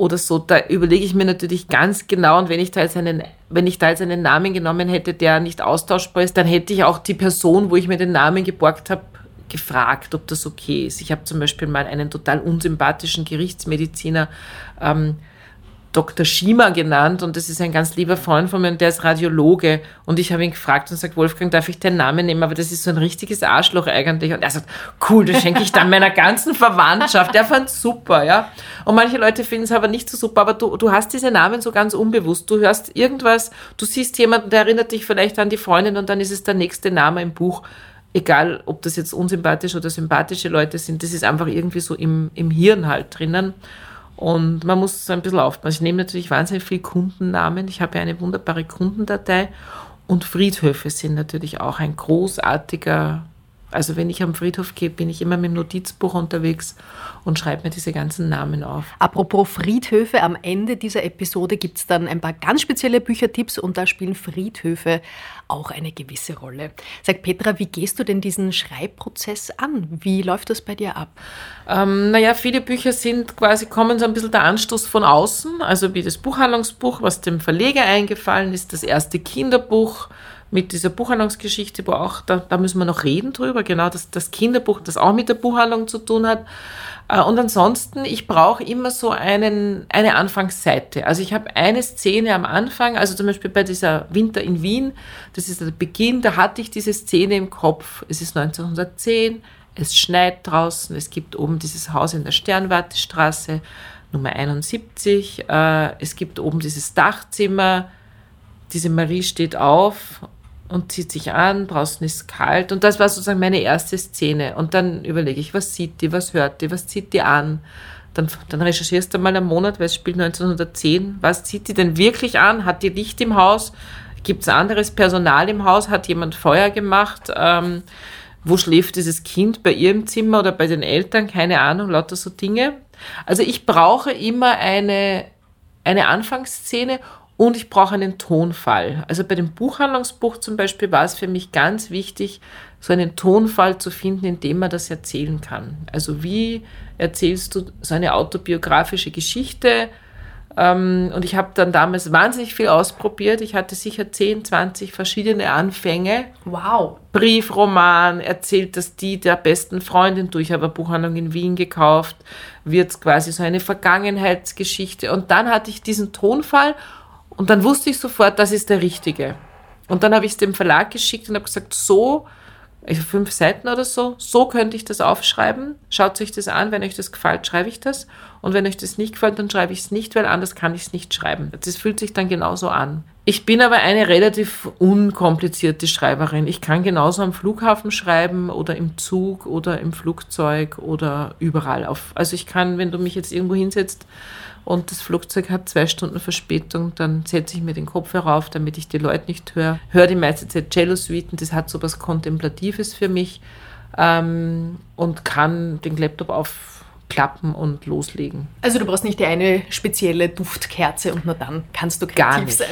oder so, da überlege ich mir natürlich ganz genau, und wenn ich da jetzt einen, wenn ich da jetzt einen Namen genommen hätte, der nicht austauschbar ist, dann hätte ich auch die Person, wo ich mir den Namen geborgt habe, gefragt, ob das okay ist. Ich habe zum Beispiel mal einen total unsympathischen Gerichtsmediziner ähm, Dr. Schiemer genannt und das ist ein ganz lieber Freund von mir und der ist Radiologe und ich habe ihn gefragt und sagt, Wolfgang, darf ich deinen Namen nehmen? Aber das ist so ein richtiges Arschloch eigentlich und er sagt, cool, das schenke ich dann meiner ganzen Verwandtschaft. Der fand super, ja. Und manche Leute finden es aber nicht so super, aber du, du hast diese Namen so ganz unbewusst. Du hörst irgendwas, du siehst jemanden, der erinnert dich vielleicht an die Freundin und dann ist es der nächste Name im Buch. Egal, ob das jetzt unsympathische oder sympathische Leute sind, das ist einfach irgendwie so im, im Hirn halt drinnen. Und man muss ein bisschen aufpassen. Ich nehme natürlich wahnsinnig viele Kundennamen. Ich habe ja eine wunderbare Kundendatei. Und Friedhöfe sind natürlich auch ein großartiger also wenn ich am Friedhof gehe, bin ich immer mit dem Notizbuch unterwegs und schreibe mir diese ganzen Namen auf. Apropos Friedhöfe, am Ende dieser Episode gibt es dann ein paar ganz spezielle Büchertipps und da spielen Friedhöfe auch eine gewisse Rolle. Sag Petra, wie gehst du denn diesen Schreibprozess an? Wie läuft das bei dir ab? Ähm, naja, viele Bücher sind quasi, kommen so ein bisschen der Anstoß von außen, also wie das Buchhandlungsbuch, was dem Verleger eingefallen ist, das erste Kinderbuch, mit dieser Buchhandlungsgeschichte, wo auch, da, da müssen wir noch reden drüber, genau, das, das Kinderbuch, das auch mit der Buchhandlung zu tun hat. Äh, und ansonsten, ich brauche immer so einen, eine Anfangsseite. Also ich habe eine Szene am Anfang, also zum Beispiel bei dieser Winter in Wien, das ist der Beginn, da hatte ich diese Szene im Kopf. Es ist 1910, es schneit draußen, es gibt oben dieses Haus in der Sternwartestraße, Nummer 71, äh, es gibt oben dieses Dachzimmer, diese Marie steht auf und zieht sich an, draußen ist kalt. Und das war sozusagen meine erste Szene. Und dann überlege ich, was sieht die, was hört die, was zieht die an? Dann, dann recherchierst du mal einen Monat, weil es spielt 1910. Was zieht die denn wirklich an? Hat die Licht im Haus? Gibt es anderes Personal im Haus? Hat jemand Feuer gemacht? Ähm, wo schläft dieses Kind? Bei ihrem Zimmer oder bei den Eltern? Keine Ahnung, lauter so Dinge. Also ich brauche immer eine, eine Anfangsszene und ich brauche einen Tonfall. Also bei dem Buchhandlungsbuch zum Beispiel war es für mich ganz wichtig, so einen Tonfall zu finden, in dem man das erzählen kann. Also wie erzählst du so eine autobiografische Geschichte? Ähm, und ich habe dann damals wahnsinnig viel ausprobiert. Ich hatte sicher 10, 20 verschiedene Anfänge. Wow. Briefroman, erzählt dass die der besten Freundin durch, aber Buchhandlung in Wien gekauft, wird quasi so eine Vergangenheitsgeschichte. Und dann hatte ich diesen Tonfall und dann wusste ich sofort, das ist der richtige. Und dann habe ich es dem Verlag geschickt und habe gesagt, so, also fünf Seiten oder so, so könnte ich das aufschreiben. Schaut euch das an, wenn euch das gefällt, schreibe ich das. Und wenn euch das nicht gefällt, dann schreibe ich es nicht, weil anders kann ich es nicht schreiben. Das fühlt sich dann genauso an. Ich bin aber eine relativ unkomplizierte Schreiberin. Ich kann genauso am Flughafen schreiben oder im Zug oder im Flugzeug oder überall auf. Also ich kann, wenn du mich jetzt irgendwo hinsetzt, und das Flugzeug hat zwei Stunden Verspätung, dann setze ich mir den Kopf herauf, damit ich die Leute nicht höre. Höre die meiste Zeit Cello-Suiten, das hat so was Kontemplatives für mich ähm, und kann den Laptop auf klappen und loslegen. Also du brauchst nicht die eine spezielle Duftkerze und nur dann kannst du kreativ gar nicht. sein.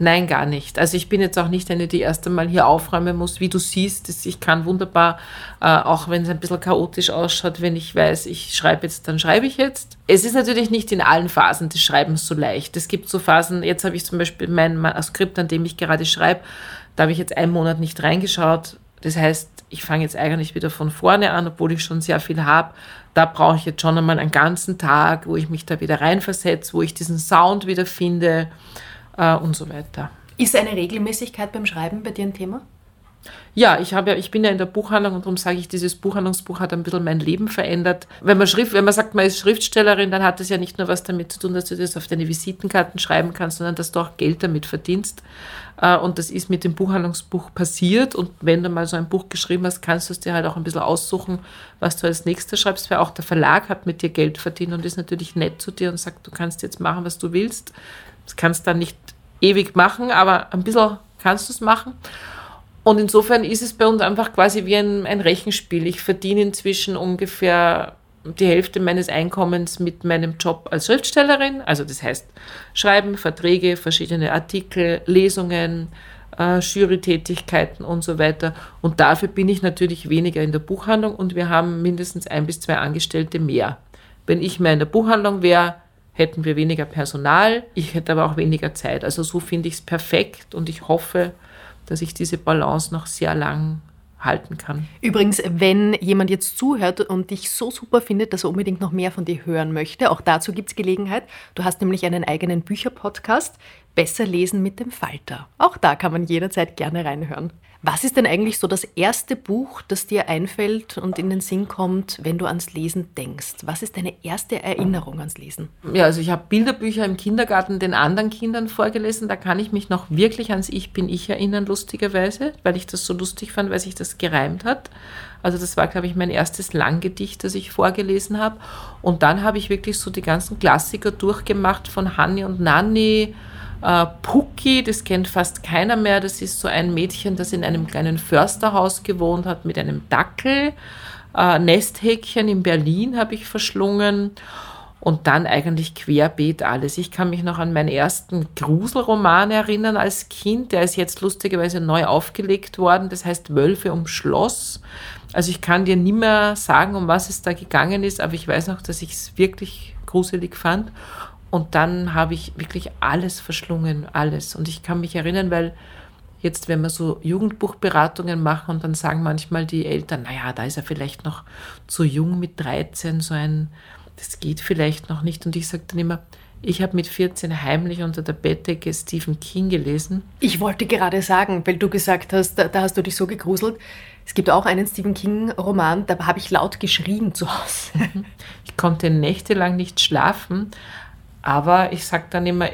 Nein, gar nicht. Also ich bin jetzt auch nicht eine, die erst einmal hier aufräumen muss. Wie du siehst, ich kann wunderbar, äh, auch wenn es ein bisschen chaotisch ausschaut, wenn ich weiß, ich schreibe jetzt, dann schreibe ich jetzt. Es ist natürlich nicht in allen Phasen des Schreibens so leicht. Es gibt so Phasen, jetzt habe ich zum Beispiel mein Skript, an dem ich gerade schreibe, da habe ich jetzt einen Monat nicht reingeschaut. Das heißt, ich fange jetzt eigentlich wieder von vorne an, obwohl ich schon sehr viel habe da brauche ich jetzt schon einmal einen ganzen Tag, wo ich mich da wieder reinversetze, wo ich diesen Sound wieder finde äh, und so weiter. Ist eine Regelmäßigkeit beim Schreiben bei dir ein Thema? Ja, ich habe ja, ich bin ja in der Buchhandlung und darum sage ich, dieses Buchhandlungsbuch hat ein bisschen mein Leben verändert. Wenn man Schrift, wenn man sagt, man ist Schriftstellerin, dann hat es ja nicht nur was damit zu tun, dass du das auf deine Visitenkarten schreiben kannst, sondern dass du auch Geld damit verdienst. Äh, und das ist mit dem Buchhandlungsbuch passiert. Und wenn du mal so ein Buch geschrieben hast, kannst du es dir halt auch ein bisschen aussuchen, was du als nächstes schreibst, weil auch der Verlag hat mit dir Geld verdient und ist natürlich nett zu dir und sagt, du kannst jetzt machen, was du willst. Das kannst dann nicht ewig machen, aber ein bisschen kannst du es machen. Und insofern ist es bei uns einfach quasi wie ein, ein Rechenspiel. Ich verdiene inzwischen ungefähr die Hälfte meines Einkommens mit meinem Job als Schriftstellerin. Also das heißt Schreiben, Verträge, verschiedene Artikel, Lesungen, äh, Jurytätigkeiten und so weiter. Und dafür bin ich natürlich weniger in der Buchhandlung und wir haben mindestens ein bis zwei Angestellte mehr. Wenn ich mehr in der Buchhandlung wäre, hätten wir weniger Personal, ich hätte aber auch weniger Zeit. Also so finde ich es perfekt und ich hoffe, dass ich diese Balance noch sehr lang halten kann. Übrigens, wenn jemand jetzt zuhört und dich so super findet, dass er unbedingt noch mehr von dir hören möchte, auch dazu gibt es Gelegenheit. Du hast nämlich einen eigenen Bücherpodcast, Besser lesen mit dem Falter. Auch da kann man jederzeit gerne reinhören. Was ist denn eigentlich so das erste Buch, das dir einfällt und in den Sinn kommt, wenn du ans Lesen denkst? Was ist deine erste Erinnerung ans Lesen? Ja, also ich habe Bilderbücher im Kindergarten den anderen Kindern vorgelesen. Da kann ich mich noch wirklich ans Ich bin ich erinnern, lustigerweise, weil ich das so lustig fand, weil sich das gereimt hat. Also das war, glaube ich, mein erstes Langgedicht, das ich vorgelesen habe. Und dann habe ich wirklich so die ganzen Klassiker durchgemacht von Hanni und Nanni, äh, Pucki, das kennt fast keiner mehr. Das ist so ein Mädchen, das in einem kleinen Försterhaus gewohnt hat mit einem Dackel. Äh, Nesthäkchen in Berlin habe ich verschlungen. Und dann eigentlich querbeet alles. Ich kann mich noch an meinen ersten Gruselroman erinnern als Kind. Der ist jetzt lustigerweise neu aufgelegt worden. Das heißt Wölfe um Schloss. Also ich kann dir nicht mehr sagen, um was es da gegangen ist, aber ich weiß noch, dass ich es wirklich gruselig fand. Und dann habe ich wirklich alles verschlungen, alles. Und ich kann mich erinnern, weil jetzt, wenn wir so Jugendbuchberatungen machen und dann sagen manchmal die Eltern, naja, da ist er vielleicht noch zu jung mit 13, so ein, das geht vielleicht noch nicht. Und ich sage dann immer, ich habe mit 14 heimlich unter der Bettdecke Stephen King gelesen. Ich wollte gerade sagen, weil du gesagt hast, da, da hast du dich so gegruselt. Es gibt auch einen Stephen King-Roman, da habe ich laut geschrien zu Hause. Ich konnte nächtelang nicht schlafen, aber ich sage dann immer,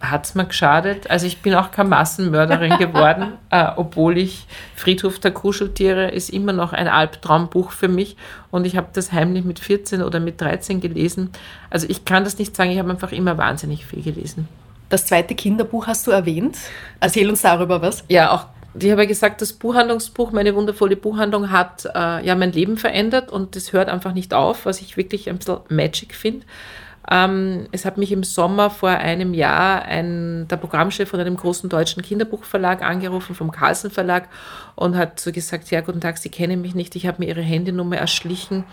hat es mir geschadet. Also ich bin auch keine Massenmörderin geworden, äh, obwohl ich Friedhof der Kuscheltiere ist immer noch ein Albtraumbuch für mich und ich habe das heimlich mit 14 oder mit 13 gelesen. Also ich kann das nicht sagen, ich habe einfach immer wahnsinnig viel gelesen. Das zweite Kinderbuch hast du erwähnt. Erzähl uns darüber was. Ja, auch ich habe ja gesagt, das Buchhandlungsbuch, meine wundervolle Buchhandlung, hat äh, ja mein Leben verändert und das hört einfach nicht auf, was ich wirklich ein bisschen Magic finde. Ähm, es hat mich im Sommer vor einem Jahr ein, der Programmchef von einem großen deutschen Kinderbuchverlag angerufen, vom Carlsen Verlag, und hat so gesagt, ja, guten Tag, Sie kennen mich nicht, ich habe mir Ihre Handynummer erschlichen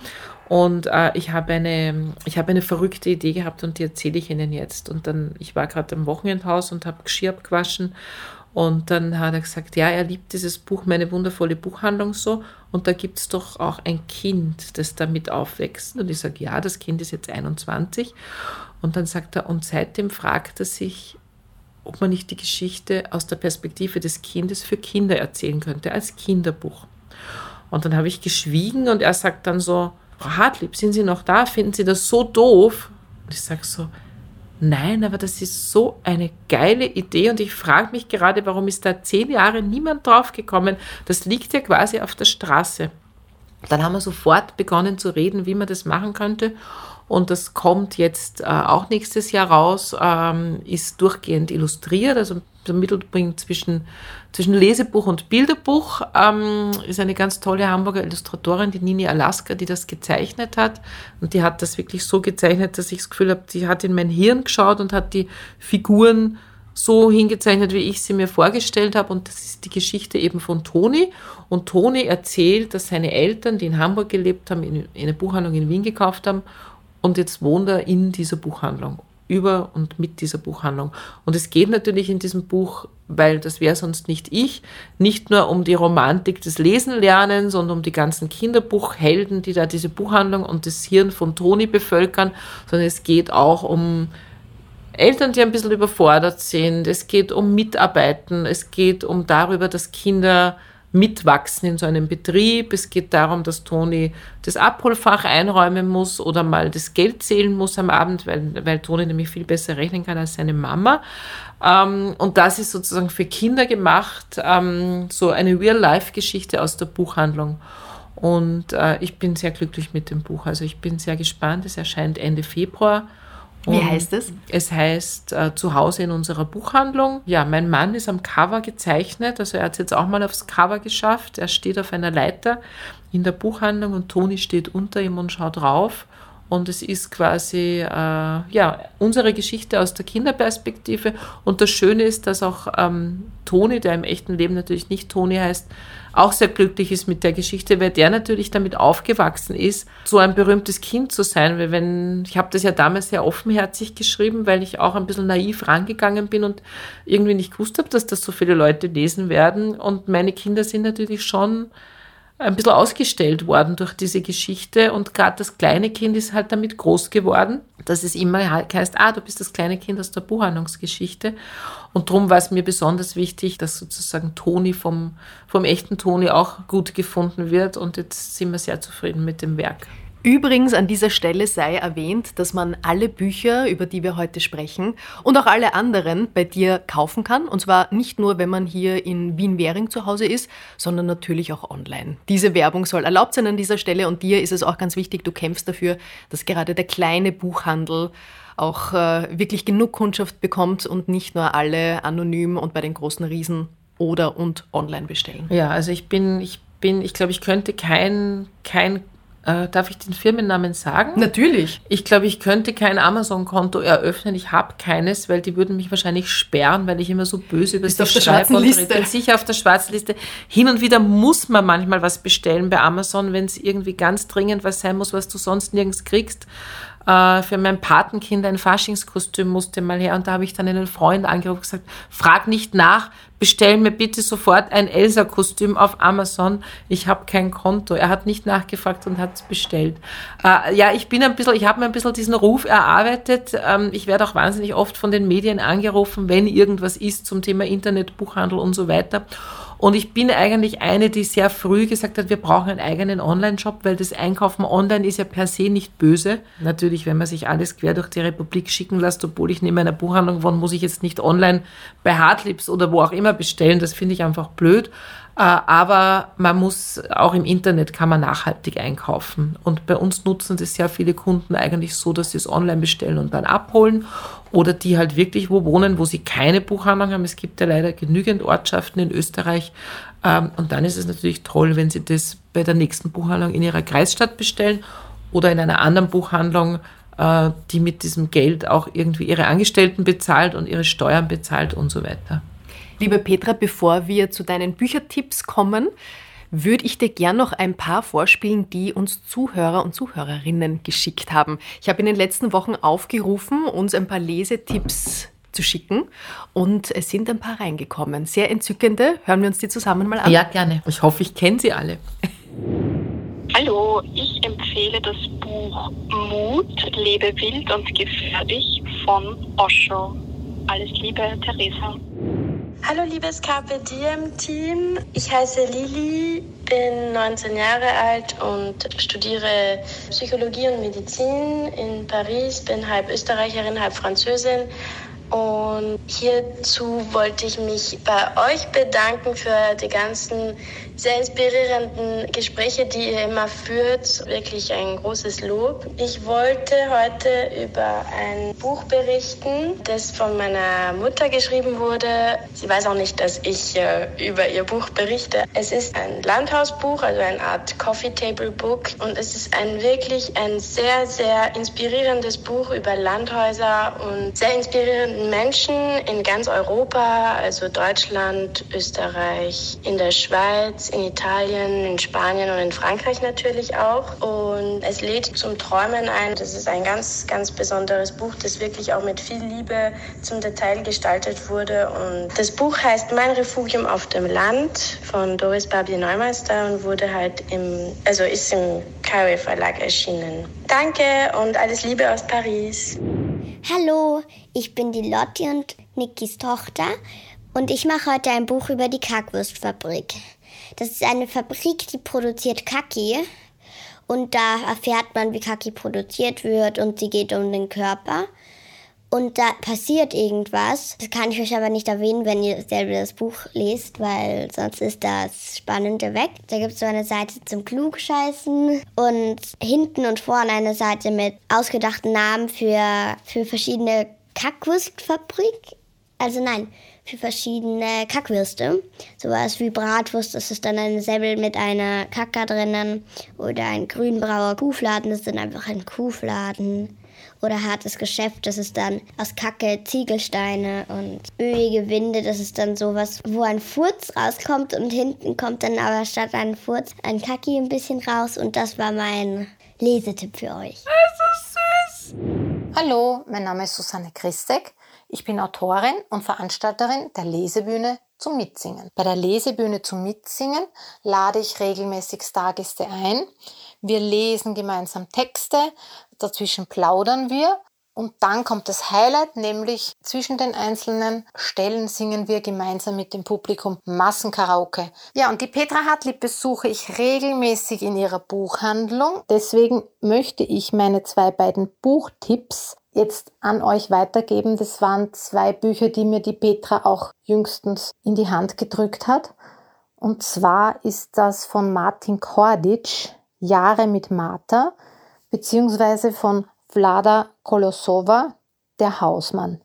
und äh, ich habe eine, ich habe eine verrückte Idee gehabt und die erzähle ich Ihnen jetzt. Und dann, ich war gerade im Wochenendhaus und habe Geschirr abgewaschen und dann hat er gesagt, ja, er liebt dieses Buch, meine wundervolle Buchhandlung so. Und da gibt es doch auch ein Kind, das damit aufwächst. Und ich sage, ja, das Kind ist jetzt 21. Und dann sagt er, und seitdem fragt er sich, ob man nicht die Geschichte aus der Perspektive des Kindes für Kinder erzählen könnte, als Kinderbuch. Und dann habe ich geschwiegen und er sagt dann so, Frau Hartlieb, sind Sie noch da? Finden Sie das so doof? Und ich sage so, Nein, aber das ist so eine geile Idee und ich frage mich gerade, warum ist da zehn Jahre niemand drauf gekommen? Das liegt ja quasi auf der Straße. Dann haben wir sofort begonnen zu reden, wie man das machen könnte. Und das kommt jetzt äh, auch nächstes Jahr raus, ähm, ist durchgehend illustriert, also der Mittelpunkt zwischen, zwischen Lesebuch und Bilderbuch. Ähm, ist eine ganz tolle Hamburger Illustratorin, die Nini Alaska, die das gezeichnet hat. Und die hat das wirklich so gezeichnet, dass ich das Gefühl habe, die hat in mein Hirn geschaut und hat die Figuren so hingezeichnet, wie ich sie mir vorgestellt habe. Und das ist die Geschichte eben von Toni. Und Toni erzählt, dass seine Eltern, die in Hamburg gelebt haben, in eine Buchhandlung in Wien gekauft haben. Und jetzt wohnt er in dieser Buchhandlung über und mit dieser Buchhandlung. Und es geht natürlich in diesem Buch, weil das wäre sonst nicht ich, nicht nur um die Romantik des Lesenlernen, sondern um die ganzen Kinderbuchhelden, die da diese Buchhandlung und das Hirn von Toni bevölkern, sondern es geht auch um Eltern, die ein bisschen überfordert sind. Es geht um Mitarbeiten. Es geht um darüber, dass Kinder mitwachsen in so einem Betrieb. Es geht darum, dass Toni das Abholfach einräumen muss oder mal das Geld zählen muss am Abend, weil, weil Toni nämlich viel besser rechnen kann als seine Mama. Ähm, und das ist sozusagen für Kinder gemacht, ähm, so eine Real-Life-Geschichte aus der Buchhandlung. Und äh, ich bin sehr glücklich mit dem Buch. Also ich bin sehr gespannt. Es erscheint Ende Februar. Wie heißt es? Es heißt äh, Zuhause in unserer Buchhandlung. Ja, mein Mann ist am Cover gezeichnet, also er hat es jetzt auch mal aufs Cover geschafft. Er steht auf einer Leiter in der Buchhandlung und Toni steht unter ihm und schaut rauf. Und es ist quasi äh, ja, unsere Geschichte aus der Kinderperspektive. Und das Schöne ist, dass auch ähm, Toni, der im echten Leben natürlich nicht Toni heißt, auch sehr glücklich ist mit der Geschichte, weil der natürlich damit aufgewachsen ist, so ein berühmtes Kind zu sein. Weil wenn, ich habe das ja damals sehr offenherzig geschrieben, weil ich auch ein bisschen naiv rangegangen bin und irgendwie nicht gewusst habe, dass das so viele Leute lesen werden. Und meine Kinder sind natürlich schon ein bisschen ausgestellt worden durch diese Geschichte. Und gerade das kleine Kind ist halt damit groß geworden, dass es immer heißt, ah, du bist das kleine Kind aus der Buchhandlungsgeschichte. Und darum war es mir besonders wichtig, dass sozusagen Toni vom, vom echten Toni auch gut gefunden wird. Und jetzt sind wir sehr zufrieden mit dem Werk. Übrigens an dieser Stelle sei erwähnt, dass man alle Bücher, über die wir heute sprechen, und auch alle anderen bei dir kaufen kann. Und zwar nicht nur, wenn man hier in Wien-Währing zu Hause ist, sondern natürlich auch online. Diese Werbung soll erlaubt sein an dieser Stelle und dir ist es auch ganz wichtig, du kämpfst dafür, dass gerade der kleine Buchhandel auch äh, wirklich genug Kundschaft bekommt und nicht nur alle anonym und bei den großen Riesen oder und online bestellen. Ja, also ich bin, ich bin, ich glaube, ich könnte kein, kein äh, darf ich den Firmennamen sagen? Natürlich. Ich glaube, ich könnte kein Amazon-Konto eröffnen. Ich habe keines, weil die würden mich wahrscheinlich sperren, weil ich immer so böse über sie schreibe. Ich bin sicher auf der schwarzen Liste. Hin und wieder muss man manchmal was bestellen bei Amazon, wenn es irgendwie ganz dringend was sein muss, was du sonst nirgends kriegst. Äh, für mein Patenkind ein Faschingskostüm musste mal her und da habe ich dann einen Freund angerufen und gesagt, frag nicht nach, bestell mir bitte sofort ein Elsa-Kostüm auf Amazon. Ich habe kein Konto. Er hat nicht nachgefragt und hat es bestellt. Äh, ja, ich bin ein bisschen, ich habe mir ein bisschen diesen Ruf erarbeitet. Ähm, ich werde auch wahnsinnig oft von den Medien angerufen, wenn irgendwas ist zum Thema Internet, Buchhandel und so weiter. Und ich bin eigentlich eine, die sehr früh gesagt hat, wir brauchen einen eigenen Online-Shop, weil das Einkaufen online ist ja per se nicht böse. Natürlich, wenn man sich alles quer durch die Republik schicken lässt, obwohl ich neben einer Buchhandlung wohne, muss ich jetzt nicht online bei Hardlips oder wo auch immer bestellen. Das finde ich einfach blöd. Äh, aber man muss auch im Internet kann man nachhaltig einkaufen. Und bei uns nutzen das sehr viele Kunden eigentlich so, dass sie es online bestellen und dann abholen. Oder die halt wirklich wo wohnen, wo sie keine Buchhandlung haben. Es gibt ja leider genügend Ortschaften in Österreich. Ähm, und dann ist es natürlich toll, wenn sie das bei der nächsten Buchhandlung in ihrer Kreisstadt bestellen oder in einer anderen Buchhandlung, äh, die mit diesem Geld auch irgendwie ihre Angestellten bezahlt und ihre Steuern bezahlt und so weiter. Liebe Petra, bevor wir zu deinen Büchertipps kommen, würde ich dir gern noch ein paar vorspielen, die uns Zuhörer und Zuhörerinnen geschickt haben. Ich habe in den letzten Wochen aufgerufen, uns ein paar Lesetipps zu schicken und es sind ein paar reingekommen. Sehr entzückende. Hören wir uns die zusammen mal an. Ja, gerne. Ich hoffe, ich kenne sie alle. Hallo, ich empfehle das Buch Mut, lebe wild und gefährlich von Osho. Alles Liebe, Theresa. Hallo liebes Diem Team, ich heiße Lili, bin 19 Jahre alt und studiere Psychologie und Medizin in Paris, bin halb Österreicherin, halb Französin. Und hierzu wollte ich mich bei euch bedanken für die ganzen sehr inspirierenden Gespräche, die ihr immer führt. Wirklich ein großes Lob. Ich wollte heute über ein Buch berichten, das von meiner Mutter geschrieben wurde. Sie weiß auch nicht, dass ich äh, über ihr Buch berichte. Es ist ein Landhausbuch, also eine Art Coffee Table Book. Und es ist ein wirklich ein sehr, sehr inspirierendes Buch über Landhäuser und sehr inspirierenden Menschen in ganz Europa, also Deutschland, Österreich, in der Schweiz, in Italien, in Spanien und in Frankreich natürlich auch. Und es lädt zum Träumen ein. Das ist ein ganz, ganz besonderes Buch, das wirklich auch mit viel Liebe zum Detail gestaltet wurde. Und das Buch heißt Mein Refugium auf dem Land von Doris Barbier Neumeister und wurde halt im, also ist im Carré Verlag erschienen. Danke und alles Liebe aus Paris. Hallo, ich bin die Lotti und Nikis Tochter und ich mache heute ein Buch über die Kackwurstfabrik. Das ist eine Fabrik, die produziert Kaki. Und da erfährt man, wie Kaki produziert wird und sie geht um den Körper. Und da passiert irgendwas. Das kann ich euch aber nicht erwähnen, wenn ihr selber das Buch lest, weil sonst ist das Spannende weg. Da gibt es so eine Seite zum Klugscheißen und hinten und vorne eine Seite mit ausgedachten Namen für, für verschiedene Kackwurstfabrik Also nein, für verschiedene Kackwürste. Sowas wie Bratwurst, das ist dann ein Semmel mit einer Kacke drinnen. Oder ein grünbrauer Kuhfladen, das ist dann einfach ein Kuhfladen. Oder hartes Geschäft, das ist dann aus Kacke Ziegelsteine und ölige Winde, das ist dann sowas, wo ein Furz rauskommt und hinten kommt dann aber statt einem Furz ein Kacki ein bisschen raus und das war mein Lesetipp für euch. Das ist süß! Hallo, mein Name ist Susanne Christek. Ich bin Autorin und Veranstalterin der Lesebühne zum Mitsingen. Bei der Lesebühne zum Mitsingen lade ich regelmäßig Stargäste ein. Wir lesen gemeinsam Texte, dazwischen plaudern wir und dann kommt das Highlight, nämlich zwischen den einzelnen Stellen singen wir gemeinsam mit dem Publikum Massenkaraoke. Ja, und die Petra Hartlieb besuche ich regelmäßig in ihrer Buchhandlung. Deswegen möchte ich meine zwei beiden Buchtipps jetzt an euch weitergeben. Das waren zwei Bücher, die mir die Petra auch jüngstens in die Hand gedrückt hat. Und zwar ist das von Martin Kordic, Jahre mit Martha, beziehungsweise von Vlada Kolosova, Der Hausmann.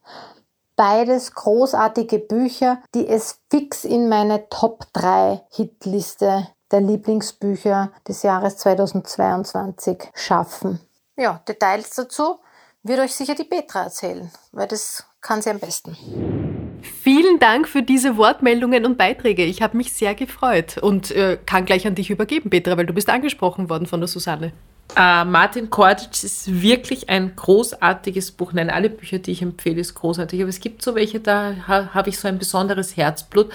Beides großartige Bücher, die es fix in meine Top 3 Hitliste der Lieblingsbücher des Jahres 2022 schaffen. Ja, Details dazu wird euch sicher die Petra erzählen, weil das kann sie am besten. Vielen Dank für diese Wortmeldungen und Beiträge. Ich habe mich sehr gefreut und äh, kann gleich an dich übergeben, Petra, weil du bist angesprochen worden von der Susanne. Uh, Martin Kordic ist wirklich ein großartiges Buch. Nein, alle Bücher, die ich empfehle, ist großartig. Aber es gibt so welche, da ha, habe ich so ein besonderes Herzblut.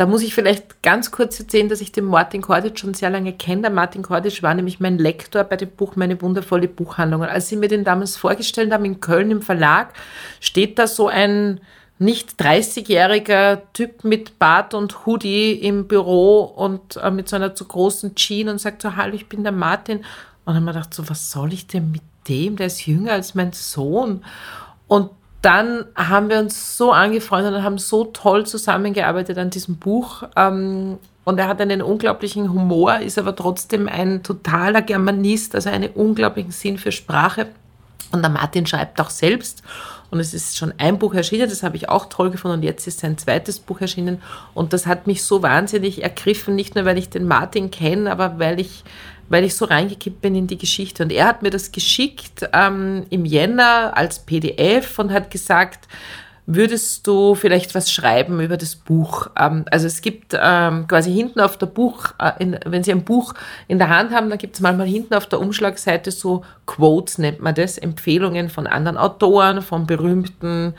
Da muss ich vielleicht ganz kurz erzählen, dass ich den Martin Kordic schon sehr lange kenne. Der Martin Kordic war nämlich mein Lektor bei dem Buch Meine wundervolle Buchhandlung. Und als sie mir den damals vorgestellt haben in Köln im Verlag, steht da so ein nicht 30-jähriger Typ mit Bart und Hoodie im Büro und äh, mit so einer zu großen Jeans und sagt so, hallo, ich bin der Martin. Und dann haben wir gedacht, so, was soll ich denn mit dem? Der ist jünger als mein Sohn. Und dann haben wir uns so angefreundet und haben so toll zusammengearbeitet an diesem Buch. Ähm, und er hat einen unglaublichen Humor, ist aber trotzdem ein totaler Germanist, also einen unglaublichen Sinn für Sprache. Und der Martin schreibt auch selbst. Und es ist schon ein Buch erschienen, das habe ich auch toll gefunden. Und jetzt ist sein zweites Buch erschienen. Und das hat mich so wahnsinnig ergriffen, nicht nur weil ich den Martin kenne, aber weil ich weil ich so reingekippt bin in die Geschichte. Und er hat mir das geschickt ähm, im Jänner als PDF und hat gesagt, würdest du vielleicht was schreiben über das Buch? Ähm, also es gibt ähm, quasi hinten auf der Buch, äh, wenn Sie ein Buch in der Hand haben, dann gibt es manchmal hinten auf der Umschlagseite so Quotes, nennt man das, Empfehlungen von anderen Autoren, von berühmten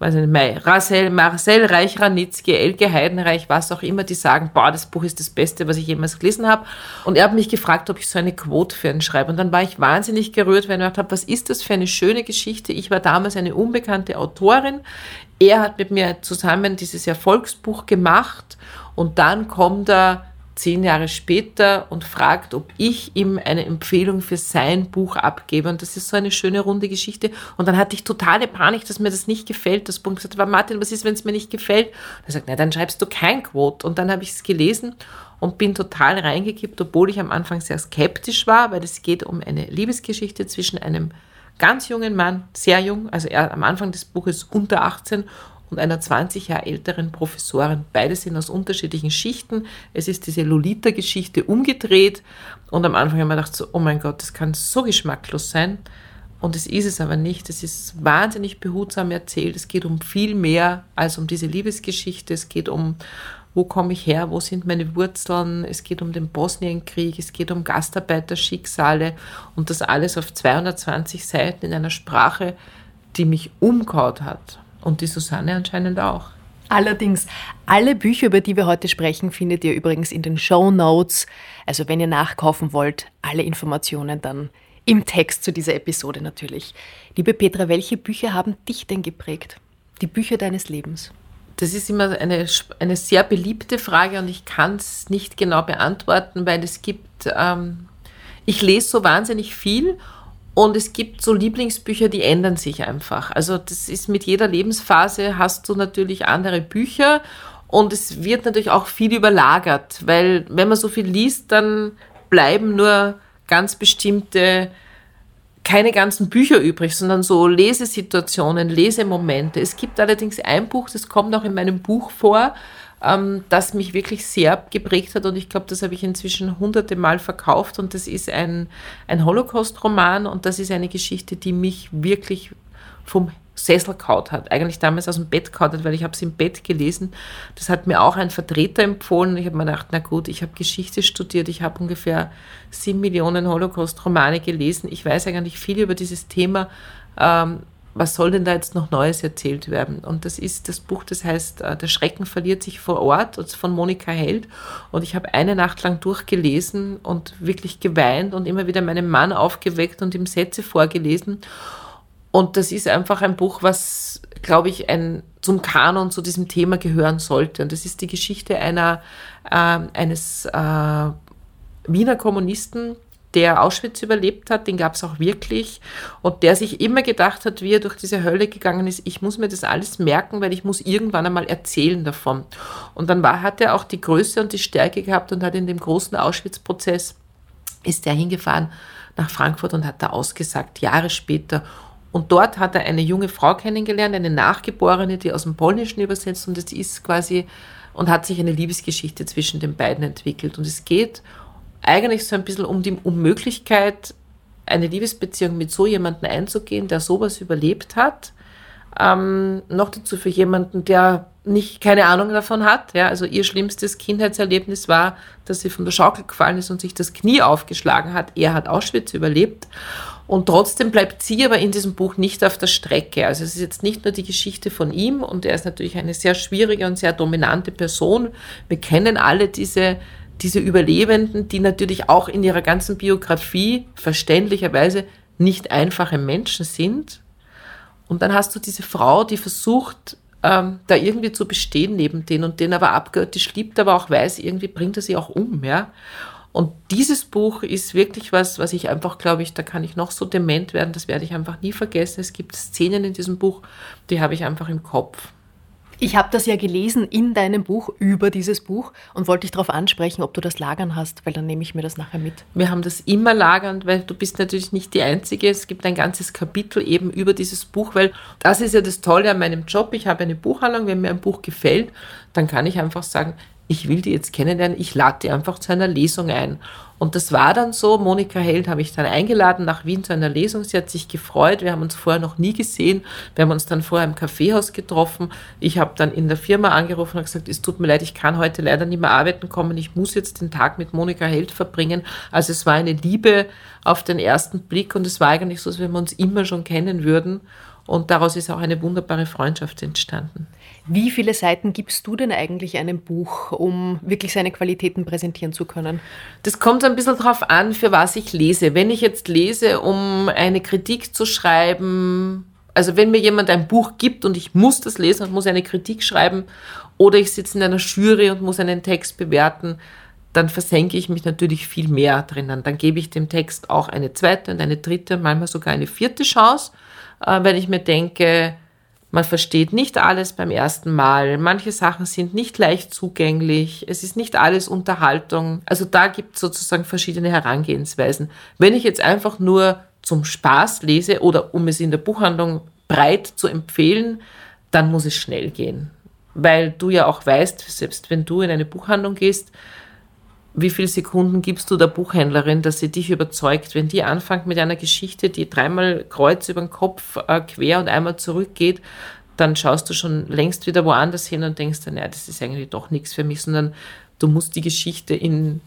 weiß nicht, Marcel, Marcel Reich, Ranitzky, Elke Heidenreich, was auch immer, die sagen, boah, das Buch ist das Beste, was ich jemals gelesen habe. Und er hat mich gefragt, ob ich so eine Quote für ihn schreibe. Und dann war ich wahnsinnig gerührt, weil ich gedacht habe, was ist das für eine schöne Geschichte? Ich war damals eine unbekannte Autorin. Er hat mit mir zusammen dieses Erfolgsbuch gemacht und dann kommt er zehn Jahre später und fragt, ob ich ihm eine Empfehlung für sein Buch abgebe. Und das ist so eine schöne runde Geschichte. Und dann hatte ich totale Panik, dass mir das nicht gefällt. Das Punkt gesagt, war Martin, was ist, wenn es mir nicht gefällt? Und er sagt, na, dann schreibst du kein Quote. Und dann habe ich es gelesen und bin total reingekippt, obwohl ich am Anfang sehr skeptisch war, weil es geht um eine Liebesgeschichte zwischen einem ganz jungen Mann, sehr jung, also er am Anfang des Buches unter 18 und einer 20 Jahre älteren Professorin. Beide sind aus unterschiedlichen Schichten. Es ist diese Lolita-Geschichte umgedreht. Und am Anfang habe ich mir gedacht, so, oh mein Gott, das kann so geschmacklos sein. Und es ist es aber nicht. Es ist wahnsinnig behutsam erzählt. Es geht um viel mehr als um diese Liebesgeschichte. Es geht um, wo komme ich her, wo sind meine Wurzeln. Es geht um den Bosnienkrieg. Es geht um Gastarbeiterschicksale. Und das alles auf 220 Seiten in einer Sprache, die mich umgehaut hat. Und die Susanne anscheinend auch. Allerdings, alle Bücher, über die wir heute sprechen, findet ihr übrigens in den Show Notes. Also wenn ihr nachkaufen wollt, alle Informationen dann im Text zu dieser Episode natürlich. Liebe Petra, welche Bücher haben dich denn geprägt? Die Bücher deines Lebens? Das ist immer eine, eine sehr beliebte Frage und ich kann es nicht genau beantworten, weil es gibt, ähm, ich lese so wahnsinnig viel und es gibt so Lieblingsbücher, die ändern sich einfach. Also das ist mit jeder Lebensphase hast du natürlich andere Bücher und es wird natürlich auch viel überlagert, weil wenn man so viel liest, dann bleiben nur ganz bestimmte keine ganzen Bücher übrig, sondern so Lesesituationen, Lesemomente. Es gibt allerdings ein Buch, das kommt auch in meinem Buch vor, ähm, das mich wirklich sehr geprägt hat und ich glaube, das habe ich inzwischen hunderte Mal verkauft und das ist ein, ein Holocaust-Roman und das ist eine Geschichte, die mich wirklich vom Sessel kaut hat, eigentlich damals aus dem Bett kaut hat, weil ich habe es im Bett gelesen. Das hat mir auch ein Vertreter empfohlen. Ich habe mir gedacht, na gut, ich habe Geschichte studiert, ich habe ungefähr sieben Millionen Holocaust-Romane gelesen. Ich weiß eigentlich viel über dieses Thema. Ähm, was soll denn da jetzt noch Neues erzählt werden? Und das ist das Buch, das heißt äh, Der Schrecken verliert sich vor Ort, von Monika Held. Und ich habe eine Nacht lang durchgelesen und wirklich geweint und immer wieder meinen Mann aufgeweckt und ihm Sätze vorgelesen. Und das ist einfach ein Buch, was, glaube ich, ein, zum Kanon zu diesem Thema gehören sollte. Und das ist die Geschichte einer, äh, eines äh, Wiener Kommunisten, der Auschwitz überlebt hat, den gab es auch wirklich und der sich immer gedacht hat, wie er durch diese Hölle gegangen ist, ich muss mir das alles merken, weil ich muss irgendwann einmal erzählen davon. Und dann war, hat er auch die Größe und die Stärke gehabt und hat in dem großen Auschwitz-Prozess, ist er hingefahren nach Frankfurt und hat da ausgesagt, Jahre später, und dort hat er eine junge Frau kennengelernt, eine Nachgeborene, die aus dem Polnischen übersetzt und das ist quasi und hat sich eine Liebesgeschichte zwischen den beiden entwickelt. Und es geht eigentlich so ein bisschen um die Unmöglichkeit, eine Liebesbeziehung mit so jemandem einzugehen, der sowas überlebt hat. Ähm, noch dazu für jemanden, der nicht keine Ahnung davon hat. Ja, also ihr schlimmstes Kindheitserlebnis war, dass sie von der Schaukel gefallen ist und sich das Knie aufgeschlagen hat. Er hat Auschwitz überlebt. Und trotzdem bleibt sie aber in diesem Buch nicht auf der Strecke. Also es ist jetzt nicht nur die Geschichte von ihm und er ist natürlich eine sehr schwierige und sehr dominante Person. Wir kennen alle diese, diese Überlebenden, die natürlich auch in ihrer ganzen Biografie verständlicherweise nicht einfache Menschen sind. Und dann hast du diese Frau, die versucht, ähm, da irgendwie zu bestehen neben denen und den aber abgöttisch liebt, aber auch weiß, irgendwie bringt er sie auch um, ja. Und dieses Buch ist wirklich was, was ich einfach, glaube ich, da kann ich noch so dement werden, das werde ich einfach nie vergessen. Es gibt Szenen in diesem Buch, die habe ich einfach im Kopf. Ich habe das ja gelesen in deinem Buch über dieses Buch und wollte dich darauf ansprechen, ob du das lagern hast, weil dann nehme ich mir das nachher mit. Wir haben das immer lagern, weil du bist natürlich nicht die Einzige. Es gibt ein ganzes Kapitel eben über dieses Buch, weil das ist ja das Tolle an meinem Job. Ich habe eine Buchhandlung, wenn mir ein Buch gefällt, dann kann ich einfach sagen, ich will die jetzt kennenlernen, ich lade die einfach zu einer Lesung ein. Und das war dann so, Monika Held habe ich dann eingeladen nach Wien zu einer Lesung. Sie hat sich gefreut, wir haben uns vorher noch nie gesehen. Wir haben uns dann vorher im Kaffeehaus getroffen. Ich habe dann in der Firma angerufen und gesagt, es tut mir leid, ich kann heute leider nicht mehr arbeiten kommen. Ich muss jetzt den Tag mit Monika Held verbringen. Also es war eine Liebe auf den ersten Blick und es war eigentlich so, als wenn wir uns immer schon kennen würden. Und daraus ist auch eine wunderbare Freundschaft entstanden. Wie viele Seiten gibst du denn eigentlich einem Buch, um wirklich seine Qualitäten präsentieren zu können? Das kommt ein bisschen darauf an, für was ich lese. Wenn ich jetzt lese, um eine Kritik zu schreiben, also wenn mir jemand ein Buch gibt und ich muss das lesen und muss eine Kritik schreiben, oder ich sitze in einer Jury und muss einen Text bewerten, dann versenke ich mich natürlich viel mehr drinnen. Dann gebe ich dem Text auch eine zweite und eine dritte, manchmal sogar eine vierte Chance, äh, wenn ich mir denke, man versteht nicht alles beim ersten Mal. Manche Sachen sind nicht leicht zugänglich. Es ist nicht alles Unterhaltung. Also da gibt es sozusagen verschiedene Herangehensweisen. Wenn ich jetzt einfach nur zum Spaß lese oder um es in der Buchhandlung breit zu empfehlen, dann muss es schnell gehen. Weil du ja auch weißt, selbst wenn du in eine Buchhandlung gehst, wie viele Sekunden gibst du der Buchhändlerin, dass sie dich überzeugt, wenn die anfängt mit einer Geschichte, die dreimal kreuz über den Kopf äh, quer und einmal zurückgeht, dann schaust du schon längst wieder woanders hin und denkst dann, ja, das ist eigentlich doch nichts für mich, sondern du musst die Geschichte in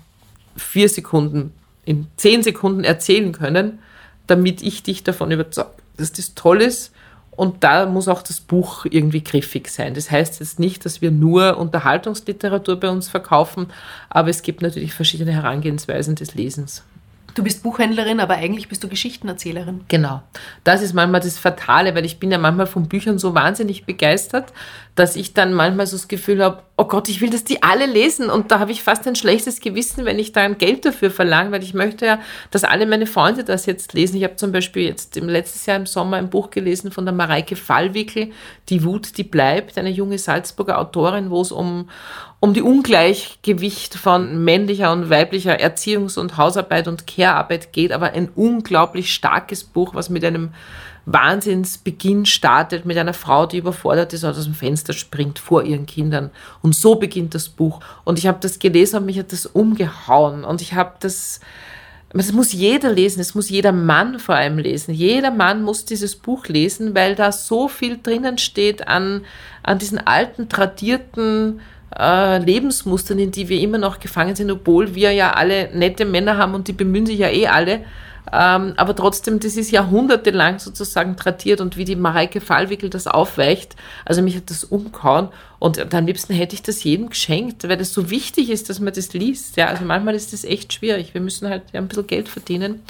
vier Sekunden, in zehn Sekunden erzählen können, damit ich dich davon überzeuge, dass das toll ist und da muss auch das Buch irgendwie griffig sein. Das heißt jetzt nicht, dass wir nur Unterhaltungsliteratur bei uns verkaufen, aber es gibt natürlich verschiedene Herangehensweisen des Lesens. Du bist Buchhändlerin, aber eigentlich bist du Geschichtenerzählerin. Genau. Das ist manchmal das Fatale, weil ich bin ja manchmal von Büchern so wahnsinnig begeistert, dass ich dann manchmal so das Gefühl habe, oh Gott, ich will, dass die alle lesen. Und da habe ich fast ein schlechtes Gewissen, wenn ich da ein Geld dafür verlange, weil ich möchte ja, dass alle meine Freunde das jetzt lesen. Ich habe zum Beispiel jetzt im letztes Jahr im Sommer ein Buch gelesen von der Mareike Fallwickel, Die Wut, die bleibt, eine junge Salzburger Autorin, wo es um, um die Ungleichgewicht von männlicher und weiblicher Erziehungs- und Hausarbeit und Care-Arbeit geht, aber ein unglaublich starkes Buch, was mit einem Wahnsinnsbeginn startet mit einer Frau, die überfordert ist und aus dem Fenster springt vor ihren Kindern. Und so beginnt das Buch. Und ich habe das gelesen und mich hat das umgehauen. Und ich habe das, das muss jeder lesen, es muss jeder Mann vor allem lesen. Jeder Mann muss dieses Buch lesen, weil da so viel drinnen steht an, an diesen alten, tradierten, äh, Lebensmustern, in die wir immer noch gefangen sind, obwohl wir ja alle nette Männer haben und die bemühen sich ja eh alle. Ähm, aber trotzdem, das ist jahrhundertelang sozusagen tradiert und wie die Mareike Fallwickel das aufweicht, also mich hat das umgehauen und am liebsten hätte ich das jedem geschenkt, weil das so wichtig ist, dass man das liest. Ja, also manchmal ist das echt schwierig. Wir müssen halt ja, ein bisschen Geld verdienen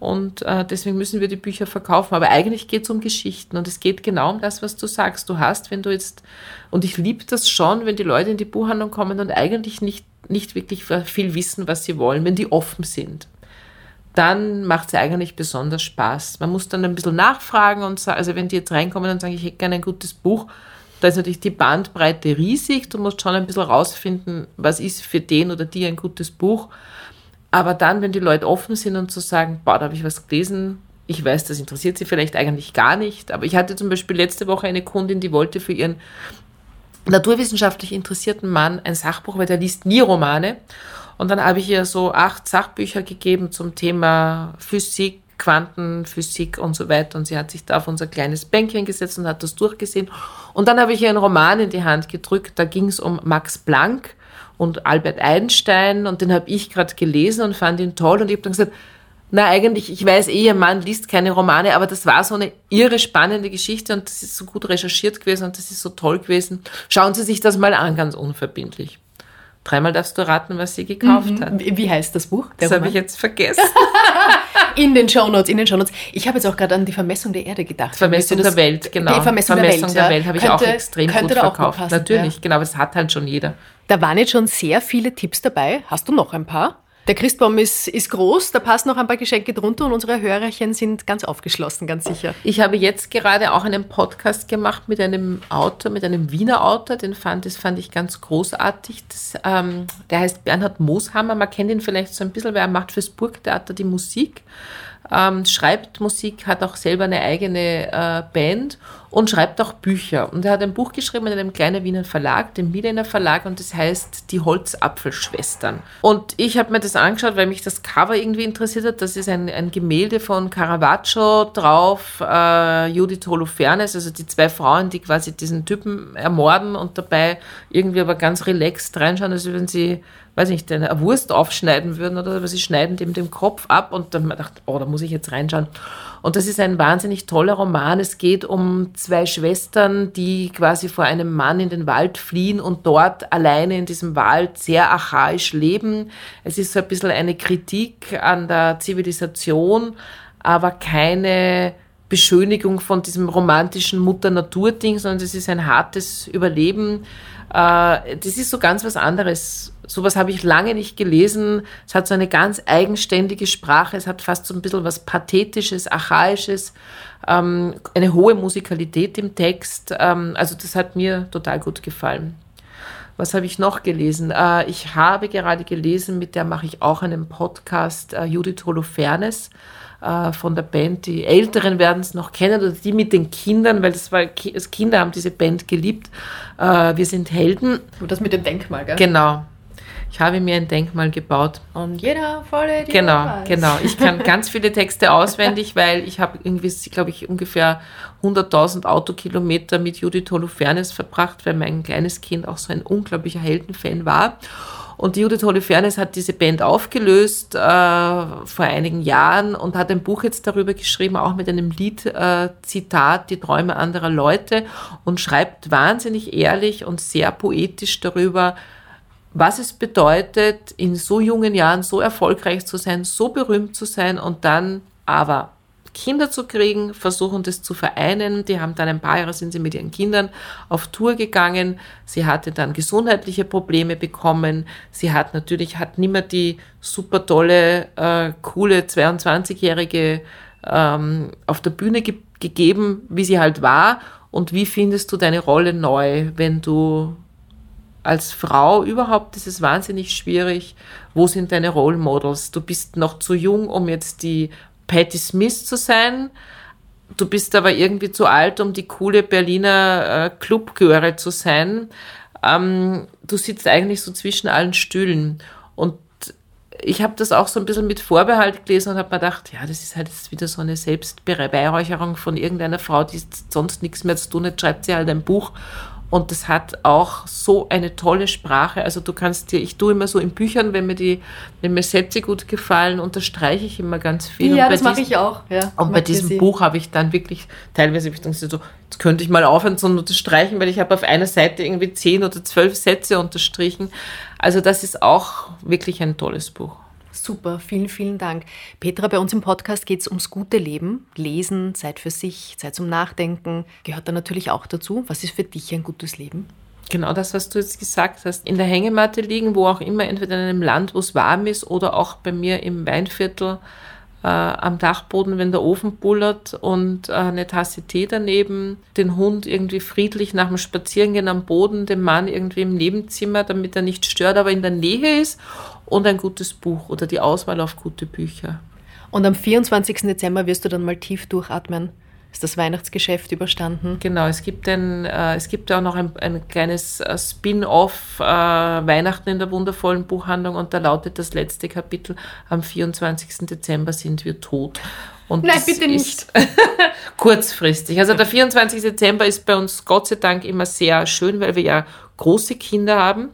und äh, deswegen müssen wir die Bücher verkaufen. Aber eigentlich geht es um Geschichten und es geht genau um das, was du sagst. Du hast, wenn du jetzt, und ich liebe das schon, wenn die Leute in die Buchhandlung kommen und eigentlich nicht, nicht wirklich viel wissen, was sie wollen, wenn die offen sind. Dann macht es eigentlich besonders Spaß. Man muss dann ein bisschen nachfragen und sagen, also wenn die jetzt reinkommen und sagen, ich hätte gerne ein gutes Buch, da ist natürlich die Bandbreite riesig. Du musst schon ein bisschen rausfinden, was ist für den oder die ein gutes Buch. Aber dann, wenn die Leute offen sind und zu so sagen, boah, da habe ich was gelesen, ich weiß, das interessiert sie vielleicht eigentlich gar nicht. Aber ich hatte zum Beispiel letzte Woche eine Kundin, die wollte für ihren naturwissenschaftlich interessierten Mann ein Sachbuch, weil der liest nie Romane. Und dann habe ich ihr so acht Sachbücher gegeben zum Thema Physik, Quantenphysik und so weiter. Und sie hat sich da auf unser kleines Bänkchen gesetzt und hat das durchgesehen. Und dann habe ich ihr einen Roman in die Hand gedrückt. Da ging es um Max Planck und Albert Einstein und den habe ich gerade gelesen und fand ihn toll und ich habe dann gesagt, na eigentlich, ich weiß eh, ihr Mann liest keine Romane, aber das war so eine irre spannende Geschichte und das ist so gut recherchiert gewesen und das ist so toll gewesen. Schauen Sie sich das mal an, ganz unverbindlich. Dreimal darfst du raten, was sie gekauft mhm. hat. Wie heißt das Buch? Das habe ich jetzt vergessen. in den Shownotes, in den Shownotes. Ich habe jetzt auch gerade an die Vermessung der Erde gedacht. Vermessung der Welt, genau. Die Vermessung, Vermessung der Welt, der Welt habe ich auch extrem gut verkauft. Passen, Natürlich, ja. genau, das hat halt schon jeder. Da waren jetzt schon sehr viele Tipps dabei. Hast du noch ein paar? Der Christbaum ist, ist groß, da passen noch ein paar Geschenke drunter und unsere Hörerchen sind ganz aufgeschlossen, ganz sicher. Ich habe jetzt gerade auch einen Podcast gemacht mit einem Autor, mit einem Wiener Autor, den fand, das fand ich ganz großartig. Das, ähm, der heißt Bernhard Mooshammer, man kennt ihn vielleicht so ein bisschen, weil er macht fürs Burgtheater die Musik ähm, schreibt Musik, hat auch selber eine eigene äh, Band und schreibt auch Bücher. Und er hat ein Buch geschrieben in einem kleinen Wiener Verlag, dem Wiedener Verlag, und das heißt Die Holzapfelschwestern. Und ich habe mir das angeschaut, weil mich das Cover irgendwie interessiert hat. Das ist ein, ein Gemälde von Caravaggio drauf, äh, Judith Holofernes, also die zwei Frauen, die quasi diesen Typen ermorden und dabei irgendwie aber ganz relaxed reinschauen, als würden sie weiß nicht, eine Wurst aufschneiden würden oder aber sie schneiden dem den Kopf ab und dann dachte oh, da muss ich jetzt reinschauen. Und das ist ein wahnsinnig toller Roman. Es geht um zwei Schwestern, die quasi vor einem Mann in den Wald fliehen und dort alleine in diesem Wald sehr archaisch leben. Es ist so ein bisschen eine Kritik an der Zivilisation, aber keine Beschönigung von diesem romantischen Mutter-Natur-Ding, sondern es ist ein hartes Überleben. Äh, das ist so ganz was anderes Sowas habe ich lange nicht gelesen. Es hat so eine ganz eigenständige Sprache. Es hat fast so ein bisschen was Pathetisches, Archaisches, ähm, eine hohe Musikalität im Text. Ähm, also das hat mir total gut gefallen. Was habe ich noch gelesen? Äh, ich habe gerade gelesen, mit der mache ich auch einen Podcast, äh, Judith Holofernes äh, von der Band. Die Älteren werden es noch kennen oder die mit den Kindern, weil das war, das Kinder haben diese Band geliebt. Äh, wir sind Helden. Und das mit dem Denkmal, gell? Genau. Ich habe mir ein Denkmal gebaut. Und jeder volle die Genau, weiß. genau. Ich kann ganz viele Texte auswendig, weil ich habe irgendwie, glaube ich, ungefähr 100.000 Autokilometer mit Judith Holofernes verbracht, weil mein kleines Kind auch so ein unglaublicher Heldenfan war. Und Judith Holofernes hat diese Band aufgelöst äh, vor einigen Jahren und hat ein Buch jetzt darüber geschrieben, auch mit einem Lied-Zitat, äh, Die Träume anderer Leute und schreibt wahnsinnig ehrlich und sehr poetisch darüber, was es bedeutet, in so jungen Jahren so erfolgreich zu sein, so berühmt zu sein und dann aber Kinder zu kriegen, versuchen das zu vereinen. Die haben dann ein paar Jahre sind sie mit ihren Kindern auf Tour gegangen. Sie hatte dann gesundheitliche Probleme bekommen. Sie hat natürlich, hat nicht mehr die super tolle, äh, coole 22-jährige ähm, auf der Bühne ge gegeben, wie sie halt war. Und wie findest du deine Rolle neu, wenn du als Frau überhaupt ist es wahnsinnig schwierig. Wo sind deine Role Models? Du bist noch zu jung, um jetzt die Patti Smith zu sein. Du bist aber irgendwie zu alt, um die coole Berliner äh, Clubgöre zu sein. Ähm, du sitzt eigentlich so zwischen allen Stühlen. Und ich habe das auch so ein bisschen mit Vorbehalt gelesen und habe mir gedacht, ja, das ist halt jetzt wieder so eine Selbstbeweihräucherung von irgendeiner Frau, die sonst nichts mehr zu tun hat, schreibt sie halt ein Buch und das hat auch so eine tolle Sprache. Also du kannst dir, ich tue immer so in Büchern, wenn mir die, wenn mir Sätze gut gefallen, unterstreiche ich immer ganz viel. Ja, das mache ich auch. Ja, und bei diesem Buch habe ich dann wirklich, teilweise ich dann so, jetzt könnte ich mal aufhören zu unterstreichen, weil ich habe auf einer Seite irgendwie zehn oder zwölf Sätze unterstrichen. Also das ist auch wirklich ein tolles Buch. Super, vielen, vielen Dank. Petra, bei uns im Podcast geht es ums gute Leben. Lesen, Zeit für sich, Zeit zum Nachdenken, gehört da natürlich auch dazu. Was ist für dich ein gutes Leben? Genau das, was du jetzt gesagt hast. In der Hängematte liegen, wo auch immer, entweder in einem Land, wo es warm ist oder auch bei mir im Weinviertel äh, am Dachboden, wenn der Ofen bullert und äh, eine Tasse Tee daneben, den Hund irgendwie friedlich nach dem Spazierengehen am Boden, den Mann irgendwie im Nebenzimmer, damit er nicht stört, aber in der Nähe ist und ein gutes Buch oder die Auswahl auf gute Bücher. Und am 24. Dezember wirst du dann mal tief durchatmen. Ist das Weihnachtsgeschäft überstanden? Genau, es gibt, ein, äh, es gibt auch noch ein, ein kleines äh, Spin-off äh, Weihnachten in der wundervollen Buchhandlung und da lautet das letzte Kapitel, am 24. Dezember sind wir tot. Und Nein, bitte nicht. kurzfristig. Also der 24. Dezember ist bei uns Gott sei Dank immer sehr schön, weil wir ja große Kinder haben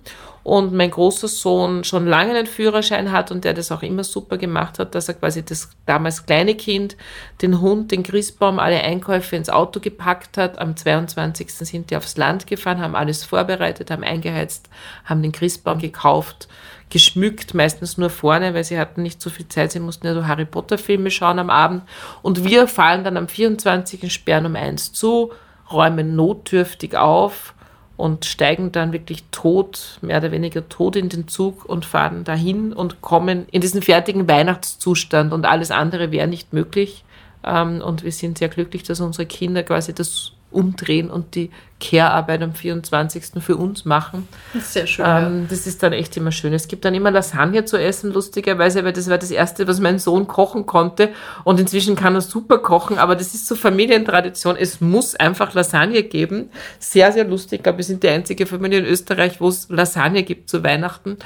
und mein großer Sohn schon lange einen Führerschein hat und der das auch immer super gemacht hat, dass er quasi das damals kleine Kind, den Hund, den Christbaum, alle Einkäufe ins Auto gepackt hat. Am 22. sind die aufs Land gefahren, haben alles vorbereitet, haben eingeheizt, haben den Christbaum gekauft, geschmückt, meistens nur vorne, weil sie hatten nicht so viel Zeit, sie mussten ja so Harry Potter Filme schauen am Abend. Und wir fallen dann am 24. sperren um eins zu, räumen notdürftig auf, und steigen dann wirklich tot, mehr oder weniger tot in den Zug und fahren dahin und kommen in diesen fertigen Weihnachtszustand und alles andere wäre nicht möglich. Ähm, und wir sind sehr glücklich, dass unsere Kinder quasi das umdrehen und die Care-Arbeit am 24. für uns machen. Sehr schön. Ähm, das ist dann echt immer schön. Es gibt dann immer Lasagne zu essen, lustigerweise, weil das war das Erste, was mein Sohn kochen konnte. Und inzwischen kann er super kochen, aber das ist so Familientradition. Es muss einfach Lasagne geben. Sehr, sehr lustig. Ich glaube, wir sind die einzige Familie in Österreich, wo es Lasagne gibt zu Weihnachten.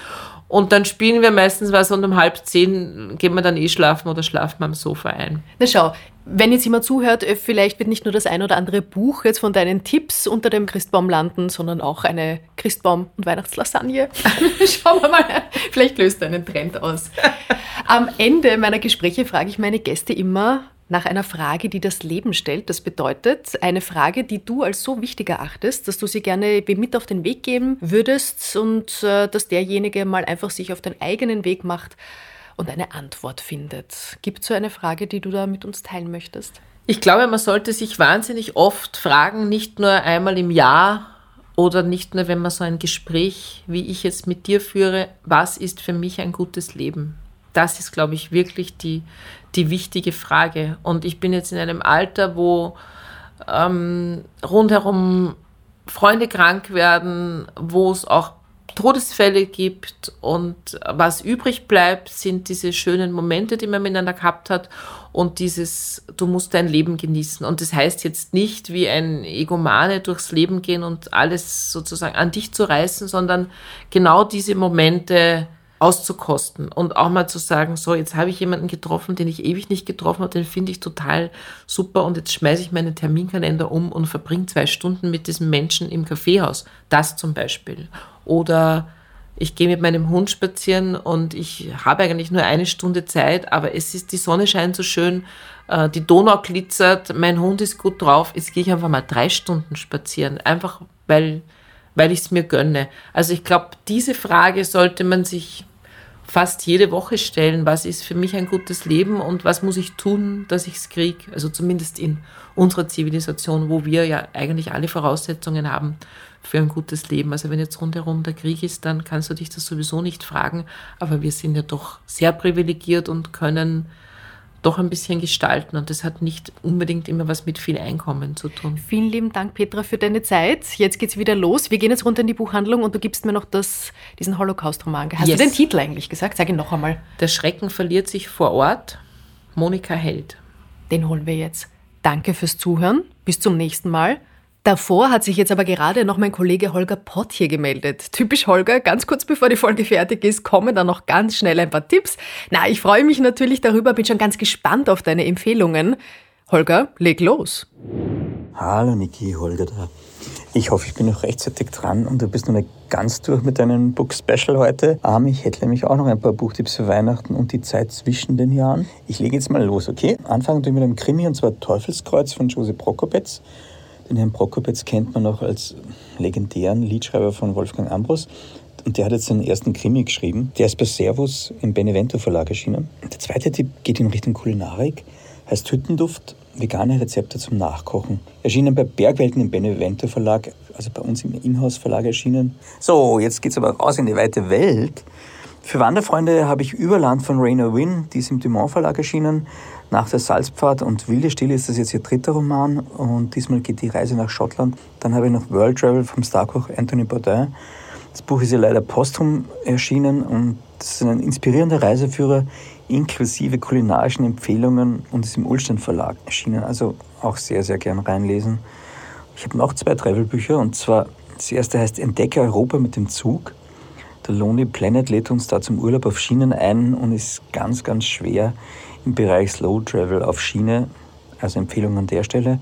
Und dann spielen wir meistens was und um halb zehn gehen wir dann eh schlafen oder schlafen am Sofa ein. Na schau, wenn jetzt jemand zuhört, äh, vielleicht wird nicht nur das ein oder andere Buch jetzt von deinen Tipps unter dem Christbaum landen, sondern auch eine Christbaum- und Weihnachtslasagne. Schauen wir mal, vielleicht löst er einen Trend aus. Am Ende meiner Gespräche frage ich meine Gäste immer, nach einer Frage, die das Leben stellt. Das bedeutet, eine Frage, die du als so wichtig erachtest, dass du sie gerne mit auf den Weg geben würdest und äh, dass derjenige mal einfach sich auf den eigenen Weg macht und eine Antwort findet. Gibt es so eine Frage, die du da mit uns teilen möchtest? Ich glaube, man sollte sich wahnsinnig oft fragen, nicht nur einmal im Jahr oder nicht nur, wenn man so ein Gespräch, wie ich jetzt mit dir führe, was ist für mich ein gutes Leben? Das ist, glaube ich, wirklich die, die wichtige Frage. Und ich bin jetzt in einem Alter, wo ähm, rundherum Freunde krank werden, wo es auch Todesfälle gibt und was übrig bleibt, sind diese schönen Momente, die man miteinander gehabt hat und dieses, du musst dein Leben genießen. Und das heißt jetzt nicht wie ein Egomane durchs Leben gehen und alles sozusagen an dich zu reißen, sondern genau diese Momente auszukosten und auch mal zu sagen, so, jetzt habe ich jemanden getroffen, den ich ewig nicht getroffen habe, den finde ich total super und jetzt schmeiße ich meinen Terminkalender um und verbringe zwei Stunden mit diesem Menschen im Kaffeehaus. Das zum Beispiel. Oder ich gehe mit meinem Hund spazieren und ich habe eigentlich nur eine Stunde Zeit, aber es ist, die Sonne scheint so schön, äh, die Donau glitzert, mein Hund ist gut drauf, jetzt gehe ich einfach mal drei Stunden spazieren, einfach weil, weil ich es mir gönne. Also ich glaube, diese Frage sollte man sich fast jede Woche stellen, was ist für mich ein gutes Leben und was muss ich tun, dass ich es kriege. Also zumindest in unserer Zivilisation, wo wir ja eigentlich alle Voraussetzungen haben für ein gutes Leben. Also wenn jetzt rundherum der Krieg ist, dann kannst du dich das sowieso nicht fragen. Aber wir sind ja doch sehr privilegiert und können doch ein bisschen gestalten. Und das hat nicht unbedingt immer was mit viel Einkommen zu tun. Vielen lieben Dank, Petra, für deine Zeit. Jetzt geht's wieder los. Wir gehen jetzt runter in die Buchhandlung und du gibst mir noch das, diesen Holocaust-Roman. Hast yes. du den Titel eigentlich gesagt? Sag ihn noch einmal. Der Schrecken verliert sich vor Ort. Monika Held. Den holen wir jetzt. Danke fürs Zuhören. Bis zum nächsten Mal. Davor hat sich jetzt aber gerade noch mein Kollege Holger Pott hier gemeldet. Typisch Holger, ganz kurz bevor die Folge fertig ist, kommen dann noch ganz schnell ein paar Tipps. Na, ich freue mich natürlich darüber, bin schon ganz gespannt auf deine Empfehlungen. Holger, leg los. Hallo Niki, Holger da. Ich hoffe, ich bin noch rechtzeitig dran und du bist noch nicht ganz durch mit deinem Book Special heute. Ähm, ich hätte nämlich auch noch ein paar Buchtipps für Weihnachten und die Zeit zwischen den Jahren. Ich lege jetzt mal los, okay? Anfangen wir mit einem Krimi und zwar Teufelskreuz von Josef Prokopetz. Den Herrn Prokopetz kennt man noch als legendären Liedschreiber von Wolfgang Ambros. Und der hat jetzt seinen ersten Krimi geschrieben. Der ist bei Servus im Benevento Verlag erschienen. Der zweite Tipp geht in Richtung Kulinarik, heißt Hüttenduft, vegane Rezepte zum Nachkochen. Erschienen bei Bergwelten im Benevento Verlag, also bei uns im Inhouse Verlag erschienen. So, jetzt geht's aber raus in die weite Welt. Für Wanderfreunde habe ich Überland von Rainer Wynn, die ist im Dumont Verlag erschienen. Nach der Salzpfad und Wilde Stille ist das jetzt ihr dritter Roman und diesmal geht die Reise nach Schottland. Dann habe ich noch World Travel vom Starkoch Anthony Bourdain. Das Buch ist ja leider posthum erschienen und das ist ein inspirierender Reiseführer inklusive kulinarischen Empfehlungen und ist im Ulstein Verlag erschienen. Also auch sehr, sehr gern reinlesen. Ich habe noch zwei Travelbücher und zwar das erste heißt Entdecke Europa mit dem Zug. Der Lonely Planet lädt uns da zum Urlaub auf Schienen ein und ist ganz, ganz schwer im Bereich Slow Travel auf Schiene, also Empfehlung an der Stelle.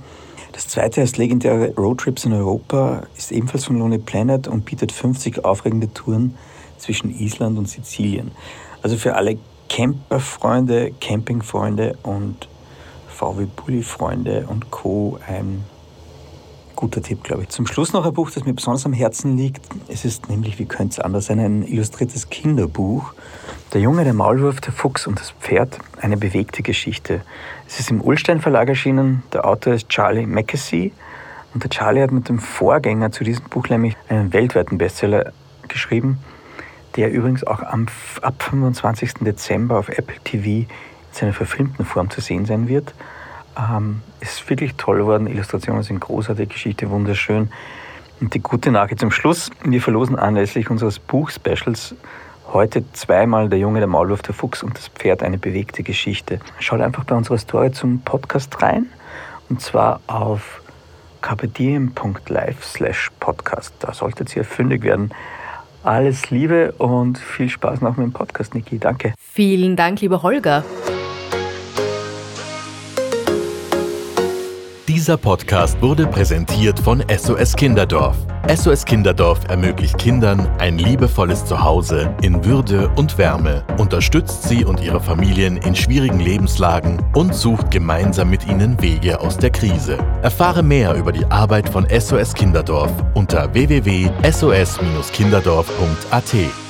Das zweite heißt legendäre Roadtrips in Europa, ist ebenfalls von Lonely Planet und bietet 50 aufregende Touren zwischen Island und Sizilien. Also für alle Camperfreunde, Campingfreunde und VW Bulli Freunde und Co. ein guter Tipp, glaube ich. Zum Schluss noch ein Buch, das mir besonders am Herzen liegt. Es ist nämlich, wie könnte es anders sein, ein illustriertes Kinderbuch. Der Junge, der Maulwurf, der Fuchs und das Pferd, eine bewegte Geschichte. Es ist im Ulstein Verlag erschienen. Der Autor ist Charlie Mackesy. Und der Charlie hat mit dem Vorgänger zu diesem Buch nämlich einen weltweiten Bestseller geschrieben, der übrigens auch am, ab 25. Dezember auf Apple TV in seiner verfilmten Form zu sehen sein wird. Ähm, ist wirklich toll geworden. Illustrationen sind großartig, Geschichte wunderschön. Und die gute Nachricht zum Schluss: Wir verlosen anlässlich unseres Buch-Specials heute zweimal Der Junge, der Maulwurf, der Fuchs und das Pferd eine bewegte Geschichte. Schaut einfach bei unserer Story zum Podcast rein und zwar auf carpediem.live slash podcast. Da solltet ihr fündig werden. Alles Liebe und viel Spaß noch mit dem Podcast, Niki. Danke. Vielen Dank, lieber Holger. Dieser Podcast wurde präsentiert von SOS Kinderdorf. SOS Kinderdorf ermöglicht Kindern ein liebevolles Zuhause in Würde und Wärme, unterstützt sie und ihre Familien in schwierigen Lebenslagen und sucht gemeinsam mit ihnen Wege aus der Krise. Erfahre mehr über die Arbeit von SOS Kinderdorf unter www.sos-kinderdorf.at.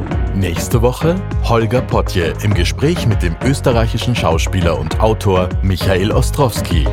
Nächste Woche Holger Potje im Gespräch mit dem österreichischen Schauspieler und Autor Michael Ostrowski.